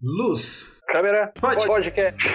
Luz. Câmera. Pode. Podcast.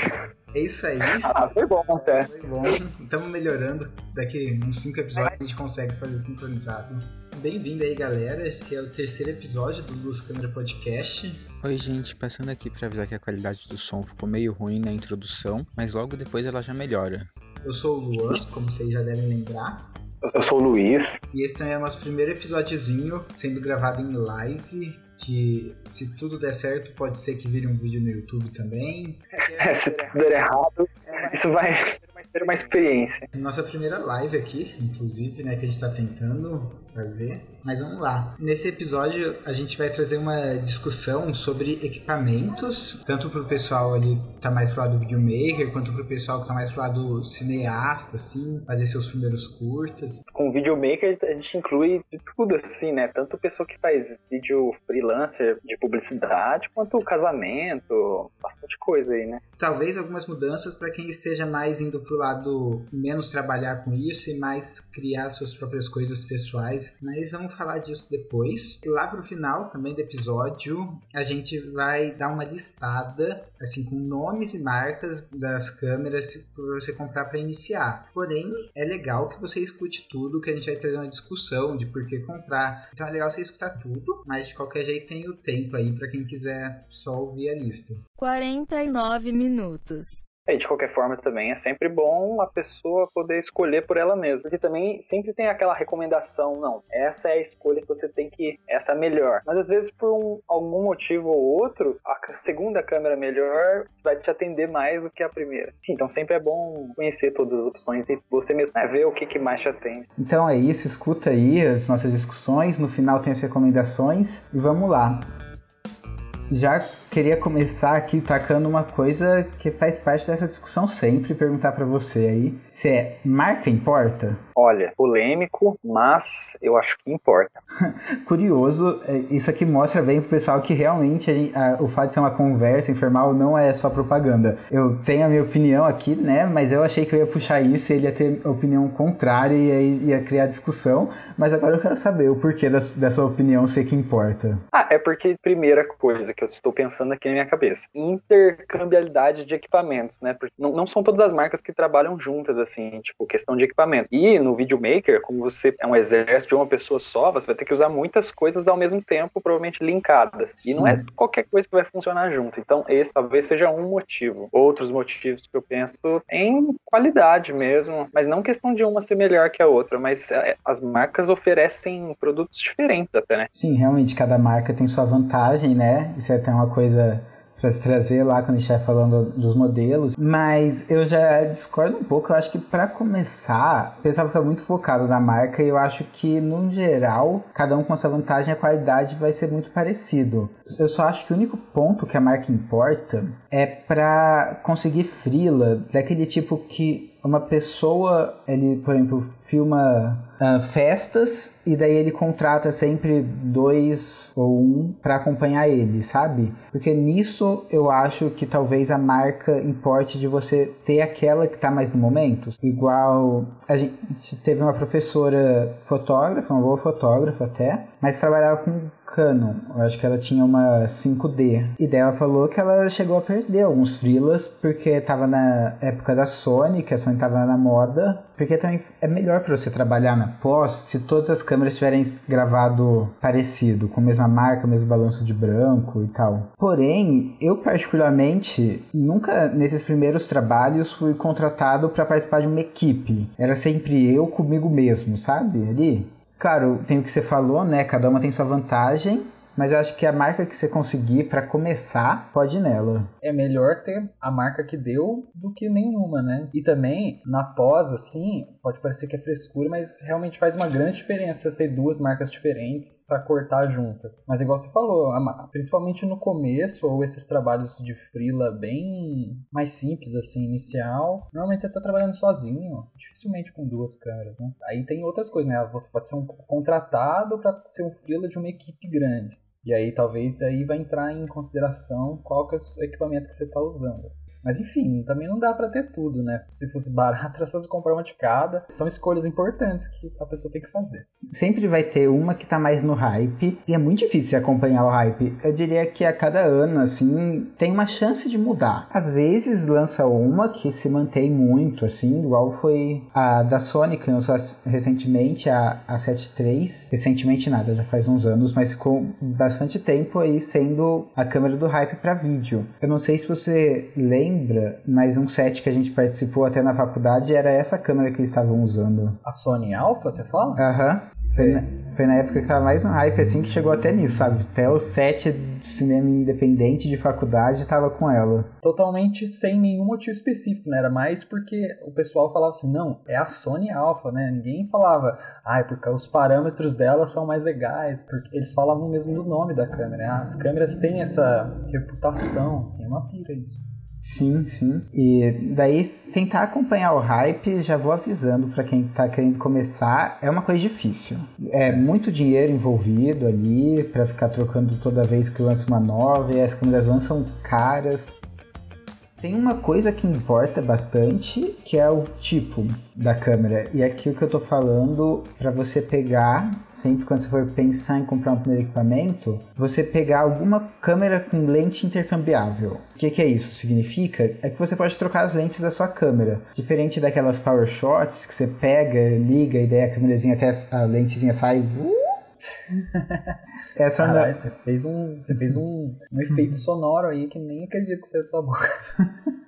É isso aí. Ah, foi bom até. Foi bom. Estamos melhorando. Daqui uns 5 episódios a gente consegue fazer sincronizado. Bem-vindo aí, galera. Acho que é o terceiro episódio do Luz Câmera Podcast. Oi, gente, passando aqui para avisar que a qualidade do som ficou meio ruim na introdução, mas logo depois ela já melhora. Eu sou o Luan, como vocês já devem lembrar. Eu sou o Luiz. E esse também é o nosso primeiro episódiozinho sendo gravado em live. Que se tudo der certo, pode ser que vire um vídeo no YouTube também. É, se tudo der errado, isso vai ser uma experiência. Nossa primeira live aqui, inclusive, né, que a gente tá tentando fazer. Mas vamos lá. Nesse episódio, a gente vai trazer uma discussão sobre equipamentos, tanto pro pessoal ali que tá mais pro lado do videomaker, quanto pro pessoal que tá mais pro lado cineasta, assim, fazer seus primeiros curtas. Com o videomaker, a gente inclui de tudo, assim, né? Tanto pessoa que faz vídeo freelancer de publicidade, quanto casamento, bastante coisa aí, né? Talvez algumas mudanças para quem esteja mais indo pro lado menos trabalhar com isso e mais criar suas próprias coisas pessoais, mas vamos falar disso depois. E lá pro final também do episódio, a gente vai dar uma listada, assim, com nomes e marcas das câmeras para você comprar para iniciar. Porém, é legal que você escute tudo, que a gente vai trazer uma discussão de por que comprar. Então é legal você escutar tudo, mas de qualquer jeito tem o tempo aí para quem quiser só ouvir a lista. 49 minutos. E de qualquer forma também é sempre bom a pessoa poder escolher por ela mesma. Porque também sempre tem aquela recomendação, não, essa é a escolha que você tem que, essa é melhor. Mas às vezes por um, algum motivo ou outro, a segunda câmera melhor vai te atender mais do que a primeira. Então sempre é bom conhecer todas as opções e você mesmo né, ver o que, que mais te atende. Então é isso, escuta aí as nossas discussões, no final tem as recomendações e vamos lá já queria começar aqui tacando uma coisa que faz parte dessa discussão sempre, perguntar para você aí, se é marca importa? Olha, polêmico, mas eu acho que importa. Curioso, é, isso aqui mostra bem pro pessoal que realmente a gente, a, o fato de ser uma conversa informal não é só propaganda. Eu tenho a minha opinião aqui, né, mas eu achei que eu ia puxar isso e ele ia ter opinião contrária e aí ia criar discussão, mas agora eu quero saber o porquê dessa opinião ser que importa. Ah, é porque, primeira coisa que eu estou pensando aqui na minha cabeça, intercambiabilidade de equipamentos, né, porque não, não são todas as marcas que trabalham juntas, assim, tipo, questão de equipamento. E no videomaker, como você é um exército de uma pessoa só, você vai ter que usar muitas coisas ao mesmo tempo, provavelmente linkadas. Sim. E não é qualquer coisa que vai funcionar junto. Então, esse talvez seja um motivo. Outros motivos que eu penso em qualidade mesmo, mas não questão de uma ser melhor que a outra, mas é, as marcas oferecem produtos diferentes até, né? Sim, realmente, cada marca tem sua vantagem, né? Isso é até uma coisa para se trazer lá quando a gente estiver falando dos modelos. Mas eu já discordo um pouco. Eu acho que para começar, o pessoal fica muito focado na marca e eu acho que, no geral, cada um com sua vantagem, a qualidade vai ser muito parecido. Eu só acho que o único ponto que a marca importa é para conseguir frila daquele tipo que uma pessoa, ele, por exemplo, filma uh, festas e daí ele contrata sempre dois ou um para acompanhar ele, sabe? Porque nisso eu acho que talvez a marca importe de você ter aquela que tá mais no momento. Igual a gente teve uma professora fotógrafa, uma boa fotógrafa até, mas trabalhava com Canon. Eu acho que ela tinha uma 5D. E daí ela falou que ela chegou a perder alguns frilas porque tava na época da Sony, que a Sony tava na moda. Porque também é melhor para você trabalhar na pós se todas as câmeras tiverem gravado parecido, com a mesma marca, o mesmo balanço de branco e tal. Porém, eu particularmente nunca nesses primeiros trabalhos fui contratado para participar de uma equipe. Era sempre eu comigo mesmo, sabe? Ali. Claro, tem o que você falou, né? Cada uma tem sua vantagem, mas eu acho que a marca que você conseguir para começar, pode ir nela. É melhor ter a marca que deu do que nenhuma, né? E também, na pós, assim, pode parecer que é frescura, mas realmente faz uma grande diferença ter duas marcas diferentes para cortar juntas. Mas igual você falou, principalmente no começo, ou esses trabalhos de freela bem mais simples, assim, inicial, normalmente você tá trabalhando sozinho, dificilmente com duas câmeras, né? Aí tem outras coisas, né? Você pode ser um contratado para ser um freela de uma equipe grande. E aí talvez aí vai entrar em consideração qual que é o equipamento que você está usando. Mas enfim, também não dá para ter tudo, né? Se fosse barato, era só você comprar uma de cada. São escolhas importantes que a pessoa tem que fazer. Sempre vai ter uma que tá mais no hype, e é muito difícil acompanhar o hype. Eu diria que a cada ano, assim, tem uma chance de mudar. Às vezes lança uma que se mantém muito, assim, igual foi a da Sony, que lançou recentemente, a, a 7.3. Recentemente nada, já faz uns anos, mas ficou bastante tempo aí sendo a câmera do hype para vídeo. Eu não sei se você lembra, mas um set que a gente participou até na faculdade era essa câmera que eles estavam usando. A Sony Alpha, você fala? Aham. Uhum. Foi, na, época que tava mais no hype, assim, que chegou até nisso, sabe? Até o set de cinema independente de faculdade tava com ela. Totalmente sem nenhum motivo específico, né? Era mais porque o pessoal falava assim, não, é a Sony Alpha, né? Ninguém falava, ah, é porque os parâmetros dela são mais legais, porque eles falavam mesmo do nome da câmera. Né? As câmeras têm essa reputação, assim, é uma pira isso. Sim, sim. E daí tentar acompanhar o hype, já vou avisando para quem tá querendo começar, é uma coisa difícil. É muito dinheiro envolvido ali para ficar trocando toda vez que lança uma nova, e as câmeras lançam caras. Tem uma coisa que importa bastante, que é o tipo da câmera. E aqui o que eu tô falando para você pegar, sempre quando você for pensar em comprar um primeiro equipamento, você pegar alguma câmera com lente intercambiável. O que, que é isso? Significa é que você pode trocar as lentes da sua câmera. Diferente daquelas power shots que você pega, liga e daí a câmerazinha até a lentezinha sai. Uh, essa Caralho, não... você fez um, você fez um, um efeito sonoro aí que nem acredito que seja sua boca.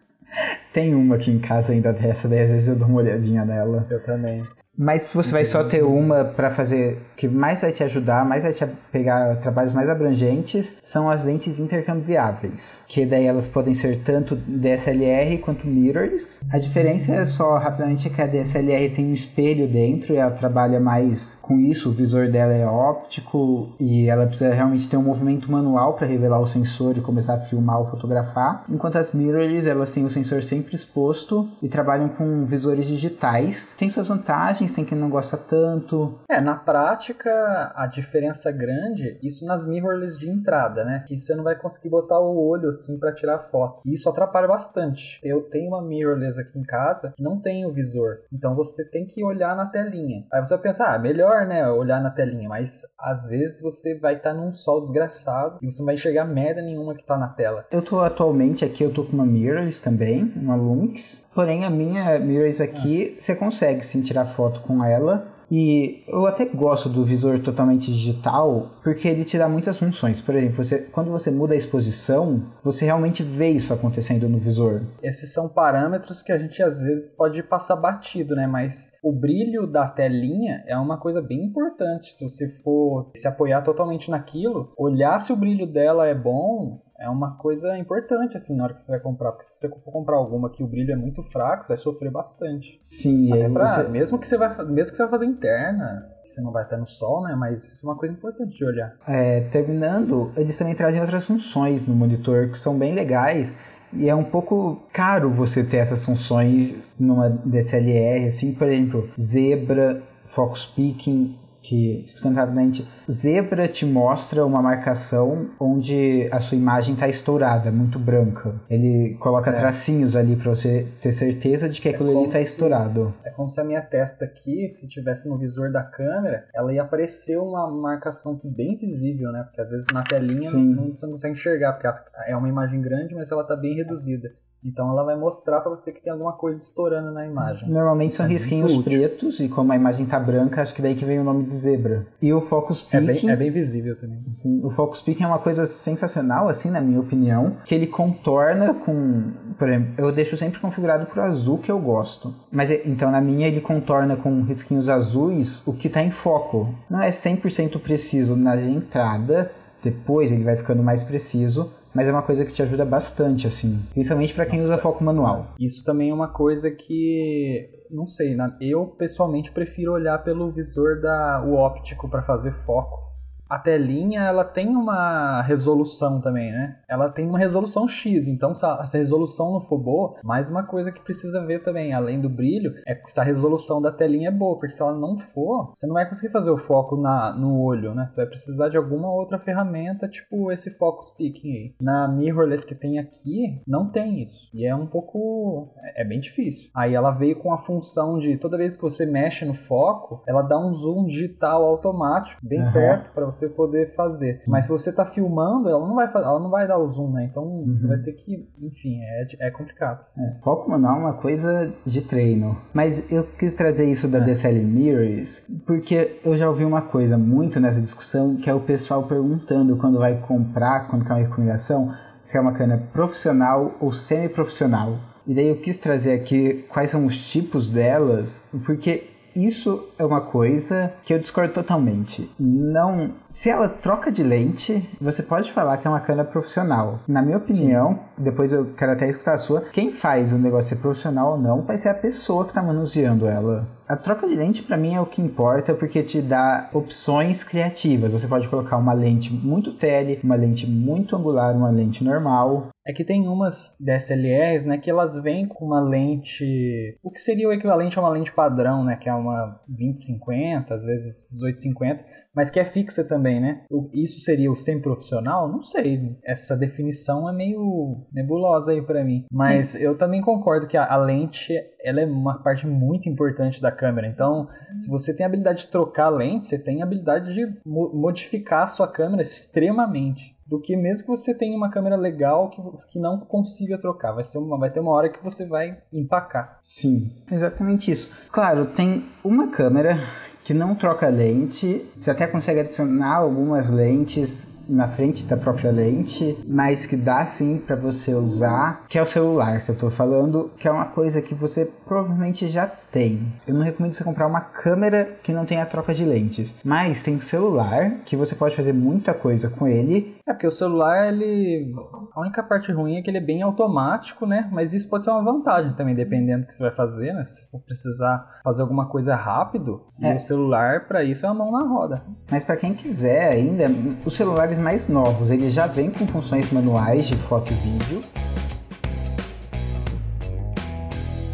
Tem uma aqui em casa ainda dessa, daí às vezes eu dou uma olhadinha nela. Eu também. Mas você vai só ter uma para fazer que mais vai te ajudar, mais vai te pegar trabalhos mais abrangentes, são as lentes intercambiáveis, que daí elas podem ser tanto DSLR quanto mirrorless. A diferença é só rapidamente que a DSLR tem um espelho dentro e ela trabalha mais com isso, o visor dela é óptico e ela precisa realmente ter um movimento manual para revelar o sensor e começar a filmar ou fotografar, enquanto as mirrorless elas têm o sensor sempre exposto e trabalham com visores digitais. Tem suas vantagens tem quem não gosta tanto. É, na prática, a diferença grande, isso nas mirrorless de entrada, né? Que você não vai conseguir botar o olho assim para tirar foto. E isso atrapalha bastante. Eu tenho uma mirrorless aqui em casa que não tem o visor. Então você tem que olhar na telinha. Aí você vai pensar, ah, melhor, né, olhar na telinha, mas às vezes você vai estar tá num sol desgraçado e você não vai enxergar merda nenhuma que tá na tela. Eu tô atualmente aqui, eu tô com uma mirrorless também, uma Lynx. Porém, a minha mirrorless aqui, ah. você consegue sim tirar foto foto com ela. E eu até gosto do visor totalmente digital, porque ele te dá muitas funções. Por exemplo, você, quando você muda a exposição, você realmente vê isso acontecendo no visor. Esses são parâmetros que a gente às vezes pode passar batido, né? Mas o brilho da telinha é uma coisa bem importante. Se você for se apoiar totalmente naquilo, olhar se o brilho dela é bom, é uma coisa importante, assim, na hora que você vai comprar. Porque se você for comprar alguma que o brilho é muito fraco, você vai sofrer bastante. Sim, Até pra, você... mesmo, que você vai, mesmo que você vai fazer interna, que você não vai estar no sol, né? Mas isso é uma coisa importante de olhar. É, terminando, eles também trazem outras funções no monitor que são bem legais. E é um pouco caro você ter essas funções numa DSLR, assim, por exemplo, zebra, focus picking, que instantaneamente zebra te mostra uma marcação onde a sua imagem está estourada, muito branca. Ele coloca é. tracinhos ali para você ter certeza de que é aquilo ali está estourado. É como se a minha testa aqui, se tivesse no visor da câmera, ela ia aparecer uma marcação que bem visível, né? Porque às vezes na telinha não, você não consegue enxergar, porque é uma imagem grande, mas ela está bem reduzida. Então ela vai mostrar para você que tem alguma coisa estourando na imagem. Normalmente Isso são é risquinhos pretos e como a imagem tá branca, acho que daí que vem o nome de zebra. E o focus picking... É bem, é bem visível também. Sim, o focus picking é uma coisa sensacional, assim, na minha opinião, que ele contorna com... Por exemplo, eu deixo sempre configurado pro azul que eu gosto. Mas então na minha ele contorna com risquinhos azuis o que tá em foco. Não é 100% preciso na de entrada, depois ele vai ficando mais preciso, mas é uma coisa que te ajuda bastante, assim. Principalmente para quem Nossa. usa foco manual. Isso também é uma coisa que. Não sei, eu pessoalmente prefiro olhar pelo visor da o óptico para fazer foco. A telinha ela tem uma resolução também, né? Ela tem uma resolução X, então se a, se a resolução não for boa, mais uma coisa que precisa ver também, além do brilho, é se a resolução da telinha é boa, porque se ela não for, você não vai conseguir fazer o foco na, no olho, né? Você vai precisar de alguma outra ferramenta, tipo esse focus picking aí. Na mirrorless que tem aqui, não tem isso. E é um pouco. é bem difícil. Aí ela veio com a função de toda vez que você mexe no foco, ela dá um zoom digital automático, bem uhum. perto, para você poder fazer. Mas se você tá filmando, ela não vai, ela não vai dar o zoom, né? Então uhum. você vai ter que. Enfim, é, é complicado. É, foco manual é uma coisa de treino. Mas eu quis trazer isso da é. DSL Mirrors porque eu já ouvi uma coisa muito nessa discussão que é o pessoal perguntando quando vai comprar, quando quer uma recomendação, se é uma câmera profissional ou semi-profissional. E daí eu quis trazer aqui quais são os tipos delas, porque isso é uma coisa que eu discordo totalmente. Não, se ela troca de lente, você pode falar que é uma câmera profissional. Na minha opinião, Sim. depois eu quero até escutar a sua, quem faz o negócio ser profissional ou não vai ser a pessoa que está manuseando ela. A troca de lente para mim é o que importa porque te dá opções criativas. Você pode colocar uma lente muito tele, uma lente muito angular, uma lente normal. É que tem umas DSLRs, né, que elas vêm com uma lente, o que seria o equivalente a uma lente padrão, né, que é uma 2050, às vezes 1850, mas que é fixa também, né? Isso seria o semi-profissional? Não sei. Essa definição é meio nebulosa aí para mim. Mas eu também concordo que a, a, lente ela é uma parte muito importante da câmera. Então, se você tem a habilidade de trocar a lente, você tem a habilidade de mo modificar a sua câmera extremamente do que mesmo que você tenha uma câmera legal que, que não consiga trocar. Vai, ser uma, vai ter uma hora que você vai empacar. Sim, exatamente isso. Claro, tem uma câmera que não troca lente. Você até consegue adicionar algumas lentes na frente da própria lente, mas que dá sim para você usar, que é o celular que eu tô falando, que é uma coisa que você provavelmente já tem. Eu não recomendo você comprar uma câmera que não tenha troca de lentes, mas tem celular que você pode fazer muita coisa com ele. É porque o celular ele a única parte ruim é que ele é bem automático, né? Mas isso pode ser uma vantagem também, dependendo do que você vai fazer, né? Se for precisar fazer alguma coisa rápido, é. o celular para isso é uma mão na roda. Mas para quem quiser ainda, os celulares mais novos, eles já vêm com funções manuais de foto e vídeo.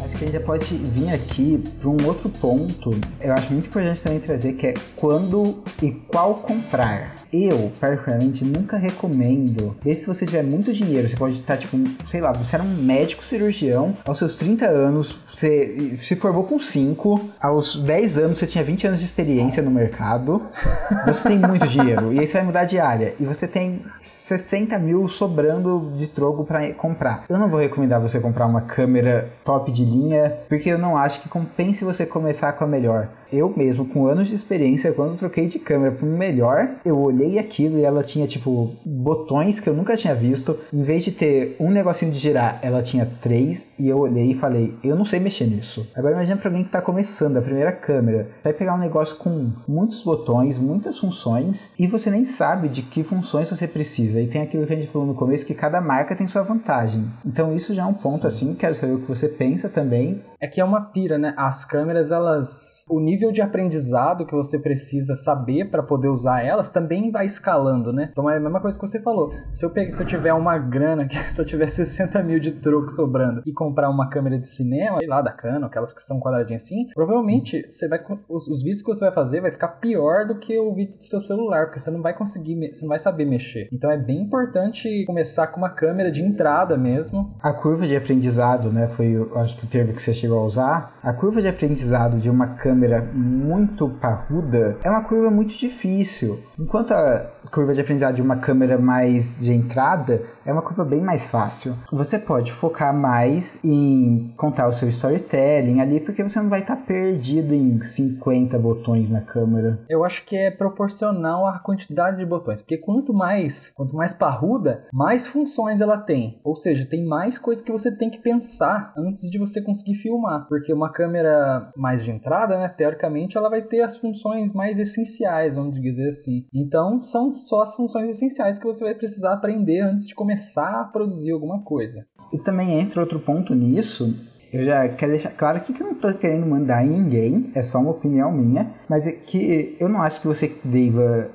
Acho que a gente já pode vir aqui para um outro ponto. Eu acho muito importante também trazer que é quando e qual comprar. Eu, particularmente, nunca recomendo. E se você tiver muito dinheiro, você pode estar, tipo, sei lá, você era um médico cirurgião, aos seus 30 anos, você se formou com 5, aos 10 anos você tinha 20 anos de experiência no mercado, você tem muito dinheiro, e aí você vai mudar de área, e você tem 60 mil sobrando de troco para comprar. Eu não vou recomendar você comprar uma câmera top de linha, porque eu não acho que compense você começar com a melhor eu mesmo, com anos de experiência, quando troquei de câmera para melhor, eu olhei aquilo e ela tinha, tipo, botões que eu nunca tinha visto. Em vez de ter um negocinho de girar, ela tinha três. E eu olhei e falei, eu não sei mexer nisso. Agora imagina para alguém que está começando, a primeira câmera. Vai pegar um negócio com muitos botões, muitas funções, e você nem sabe de que funções você precisa. E tem aquilo que a gente falou no começo, que cada marca tem sua vantagem. Então isso já é um ponto, Sim. assim, quero saber o que você pensa também. É que é uma pira, né? As câmeras, elas... O nível de aprendizado que você precisa saber para poder usar elas também vai escalando, né? Então é a mesma coisa que você falou. Se eu, pegue, se eu tiver uma grana, se eu tiver 60 mil de troco sobrando e comprar uma câmera de cinema, sei lá, da Canon, aquelas que são quadradinhas assim, provavelmente você vai, os, os vídeos que você vai fazer vai ficar pior do que o vídeo do seu celular, porque você não vai conseguir, você não vai saber mexer. Então é bem importante começar com uma câmera de entrada mesmo. A curva de aprendizado, né, foi, acho que o termo que você chegou a usar. A curva de aprendizado de uma câmera muito parruda é uma curva muito difícil. Enquanto a curva de aprendizado de uma câmera mais de entrada é uma curva bem mais fácil. Você pode focar mais em contar o seu storytelling ali, porque você não vai estar tá perdido em 50 botões na câmera. Eu acho que é proporcional à quantidade de botões, porque quanto mais, quanto mais parruda, mais funções ela tem. Ou seja, tem mais coisas que você tem que pensar antes de você conseguir filmar, porque uma câmera mais de entrada, né, teoricamente ela vai ter as funções mais essenciais, vamos dizer assim. Então, são só as funções essenciais que você vai precisar aprender antes de começar a produzir alguma coisa. E também entra outro ponto nisso, eu já quero deixar claro aqui que eu não tô querendo mandar em ninguém, é só uma opinião minha, mas é que eu não acho que você deva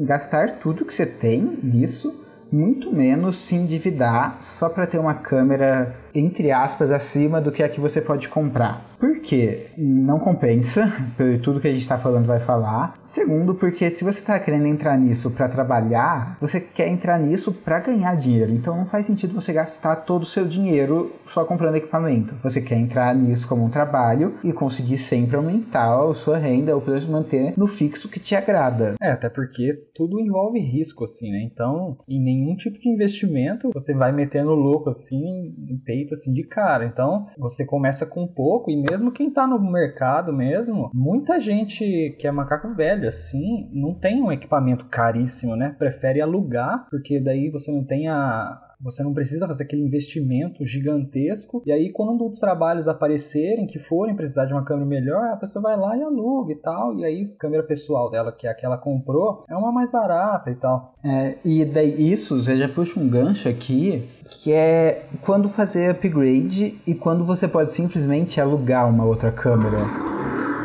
gastar tudo que você tem nisso, muito menos se endividar só para ter uma câmera entre aspas, acima do que é que você pode comprar. Por quê? Não compensa, por tudo que a gente está falando vai falar. Segundo, porque se você está querendo entrar nisso para trabalhar, você quer entrar nisso para ganhar dinheiro. Então não faz sentido você gastar todo o seu dinheiro só comprando equipamento. Você quer entrar nisso como um trabalho e conseguir sempre aumentar a sua renda ou pelo menos manter no fixo que te agrada. É, até porque tudo envolve risco, assim, né? Então, em nenhum tipo de investimento você vai metendo louco assim, em feito assim de cara. Então, você começa com pouco e mesmo quem tá no mercado mesmo, muita gente que é macaco velho assim, não tem um equipamento caríssimo, né? Prefere alugar, porque daí você não tem a você não precisa fazer aquele investimento gigantesco. E aí, quando os trabalhos aparecerem, que forem precisar de uma câmera melhor, a pessoa vai lá e aluga e tal. E aí, a câmera pessoal dela, que é a que ela comprou, é uma mais barata e tal. É, e daí isso, você já puxa um gancho aqui, que é quando fazer upgrade e quando você pode simplesmente alugar uma outra câmera.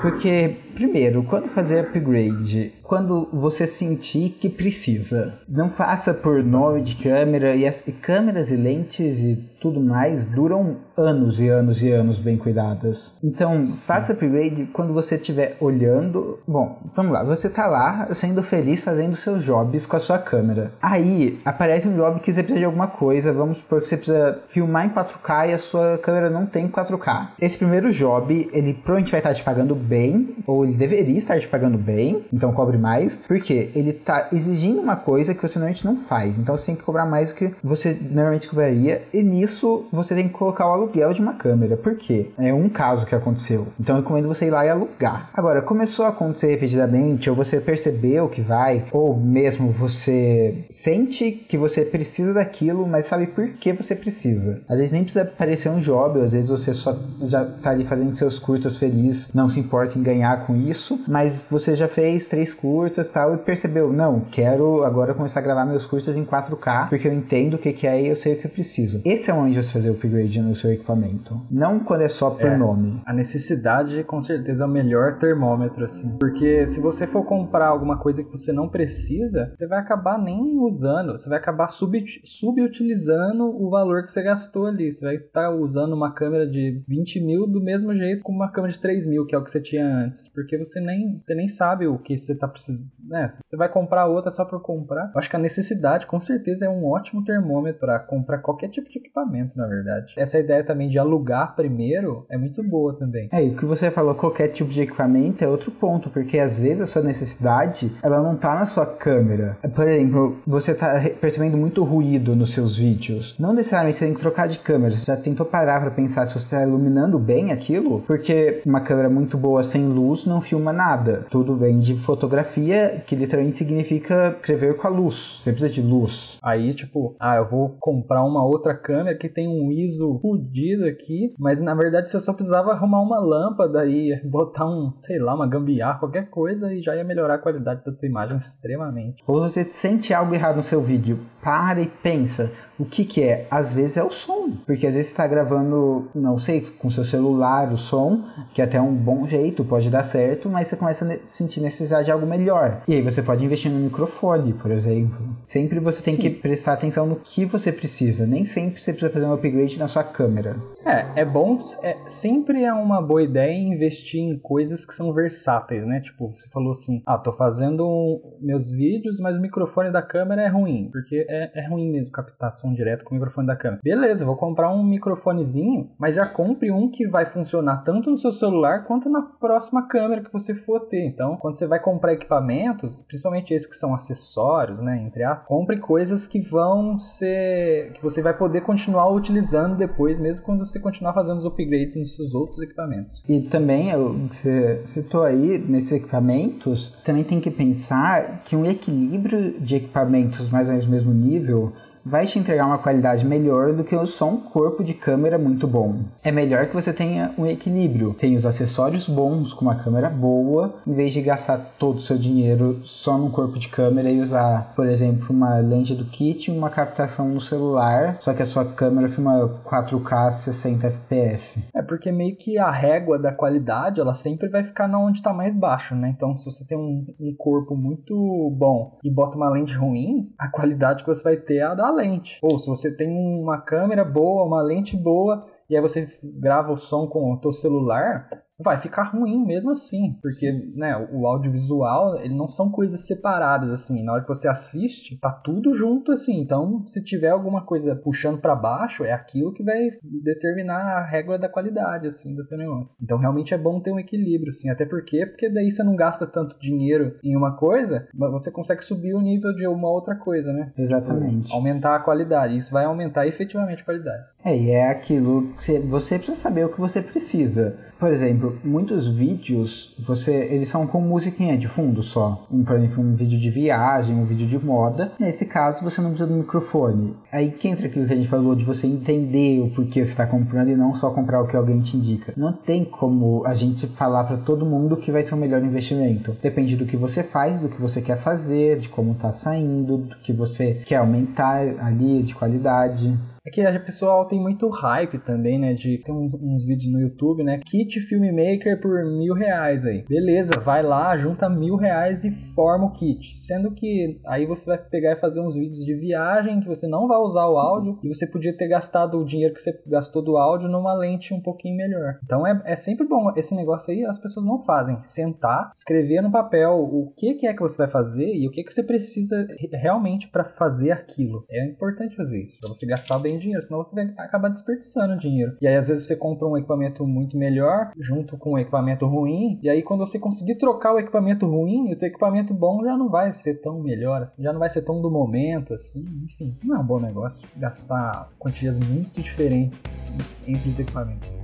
Porque, primeiro, quando fazer upgrade quando você sentir que precisa. Não faça por nome de câmera e, as, e câmeras e lentes e tudo mais duram anos e anos e anos bem cuidadas. Então, Sim. faça upgrade quando você estiver olhando. Bom, vamos lá, você tá lá sendo feliz fazendo seus jobs com a sua câmera. Aí aparece um job que você precisa de alguma coisa, vamos supor que você precisa filmar em 4K e a sua câmera não tem 4K. Esse primeiro job, ele provavelmente vai estar te pagando bem, ou ele deveria estar te pagando bem, então cobre mais, porque ele tá exigindo uma coisa que você normalmente não faz. Então você tem que cobrar mais do que você normalmente cobraria. E nisso você tem que colocar o aluguel de uma câmera. Por quê? É um caso que aconteceu. Então eu recomendo você ir lá e alugar. Agora, começou a acontecer repetidamente, ou você percebeu que vai, ou mesmo você sente que você precisa daquilo, mas sabe por que você precisa. Às vezes nem precisa parecer um job, às vezes você só já tá ali fazendo seus curtas feliz, não se importa em ganhar com isso, mas você já fez três curtas curtas tal, e percebeu, não, quero agora começar a gravar meus curtas em 4K, porque eu entendo o que, que é e eu sei o que eu preciso. Esse é onde você fazer o upgrade no seu equipamento. Não quando é só por é, nome. A necessidade, com certeza, é o melhor termômetro, assim. Porque se você for comprar alguma coisa que você não precisa, você vai acabar nem usando, você vai acabar sub, subutilizando o valor que você gastou ali. Você vai estar tá usando uma câmera de 20 mil do mesmo jeito como uma câmera de 3 mil, que é o que você tinha antes. Porque você nem, você nem sabe o que você está né? Você vai comprar outra só por comprar. Eu acho que a necessidade, com certeza, é um ótimo termômetro para comprar qualquer tipo de equipamento, na verdade. Essa ideia também de alugar primeiro é muito boa também. É, e o que você falou, qualquer tipo de equipamento é outro ponto, porque às vezes a sua necessidade, ela não tá na sua câmera. Por exemplo, você tá percebendo muito ruído nos seus vídeos. Não necessariamente você tem que trocar de câmera. Você já tentou parar para pensar se você está iluminando bem aquilo? Porque uma câmera muito boa sem luz não filma nada. Tudo vem de fotografia fotografia, que literalmente significa escrever com a luz. Você precisa de luz. Aí, tipo, ah, eu vou comprar uma outra câmera que tem um ISO fudido aqui, mas na verdade você só precisava arrumar uma lâmpada e botar um, sei lá, uma gambiarra, qualquer coisa e já ia melhorar a qualidade da tua imagem extremamente. Ou você sente algo errado no seu vídeo, para e pensa. O que que é? Às vezes é o som, porque às vezes você está gravando, não sei, com seu celular o som, que é até um bom jeito, pode dar certo, mas você começa a sentir necessidade de algo melhor. E aí você pode investir no microfone, por exemplo. Sempre você tem Sim. que prestar atenção no que você precisa, nem sempre você precisa fazer um upgrade na sua câmera. É, é bom, é, sempre é uma boa ideia investir em coisas que são versáteis, né? Tipo, você falou assim, ah, tô fazendo meus vídeos, mas o microfone da câmera é ruim, porque é, é ruim mesmo captar som direto com o microfone da câmera. Beleza, vou comprar um microfonezinho, mas já compre um que vai funcionar tanto no seu celular quanto na próxima câmera que você for ter. Então, quando você vai comprar equipamentos, principalmente esses que são acessórios, né, entre aspas, compre coisas que vão ser que você vai poder continuar utilizando depois, mesmo quando você continuar fazendo os upgrades nos seus outros equipamentos. E também, você citou aí, nesses equipamentos, também tem que pensar que um equilíbrio de equipamentos mais ou menos no mesmo nível vai te entregar uma qualidade melhor do que só um corpo de câmera muito bom. É melhor que você tenha um equilíbrio, tenha os acessórios bons com uma câmera boa, em vez de gastar todo o seu dinheiro só num corpo de câmera e usar, por exemplo, uma lente do kit e uma captação no celular, só que a sua câmera filma 4K 60 FPS. É porque meio que a régua da qualidade, ela sempre vai ficar na onde está mais baixo, né? Então, se você tem um, um corpo muito bom e bota uma lente ruim, a qualidade que você vai ter é a da lente. Ou se você tem uma câmera boa, uma lente boa, e aí você grava o som com o teu celular, vai ficar ruim mesmo assim, porque né, o audiovisual, ele não são coisas separadas assim, na hora que você assiste, tá tudo junto assim. Então, se tiver alguma coisa puxando para baixo, é aquilo que vai determinar a regra da qualidade assim do teu negócio. Então, realmente é bom ter um equilíbrio assim, até porque porque daí você não gasta tanto dinheiro em uma coisa, mas você consegue subir o nível de uma outra coisa, né? Exatamente. Tipo, aumentar a qualidade. Isso vai aumentar efetivamente a qualidade. É, e é aquilo que você precisa saber o que você precisa. Por exemplo, muitos vídeos, você, eles são com musiquinha de fundo só. Um, por exemplo, um vídeo de viagem, um vídeo de moda. Nesse caso, você não precisa do microfone. Aí que entra aquilo que a gente falou de você entender o porquê você está comprando e não só comprar o que alguém te indica. Não tem como a gente falar para todo mundo que vai ser o melhor investimento. Depende do que você faz, do que você quer fazer, de como está saindo, do que você quer aumentar ali de qualidade. É que a pessoal tem muito hype também, né? De ter uns, uns, vídeos no YouTube, né? Kit Filmmaker por mil reais aí. Beleza, vai lá, junta mil reais e forma o kit. Sendo que aí você vai pegar e fazer uns vídeos de viagem que você não vai usar o áudio e você podia ter gastado o dinheiro que você gastou do áudio numa lente um pouquinho melhor. Então é, é sempre bom. Esse negócio aí as pessoas não fazem. Sentar, escrever no papel o que, que é que você vai fazer e o que, que você precisa realmente para fazer aquilo. É importante fazer isso, para você gastar bem dinheiro, senão você vai acabar desperdiçando dinheiro. E aí, às vezes, você compra um equipamento muito melhor junto com um equipamento ruim, e aí, quando você conseguir trocar o equipamento ruim, o teu equipamento bom já não vai ser tão melhor, assim, já não vai ser tão do momento, assim, enfim. Não é um bom negócio gastar quantias muito diferentes entre os equipamentos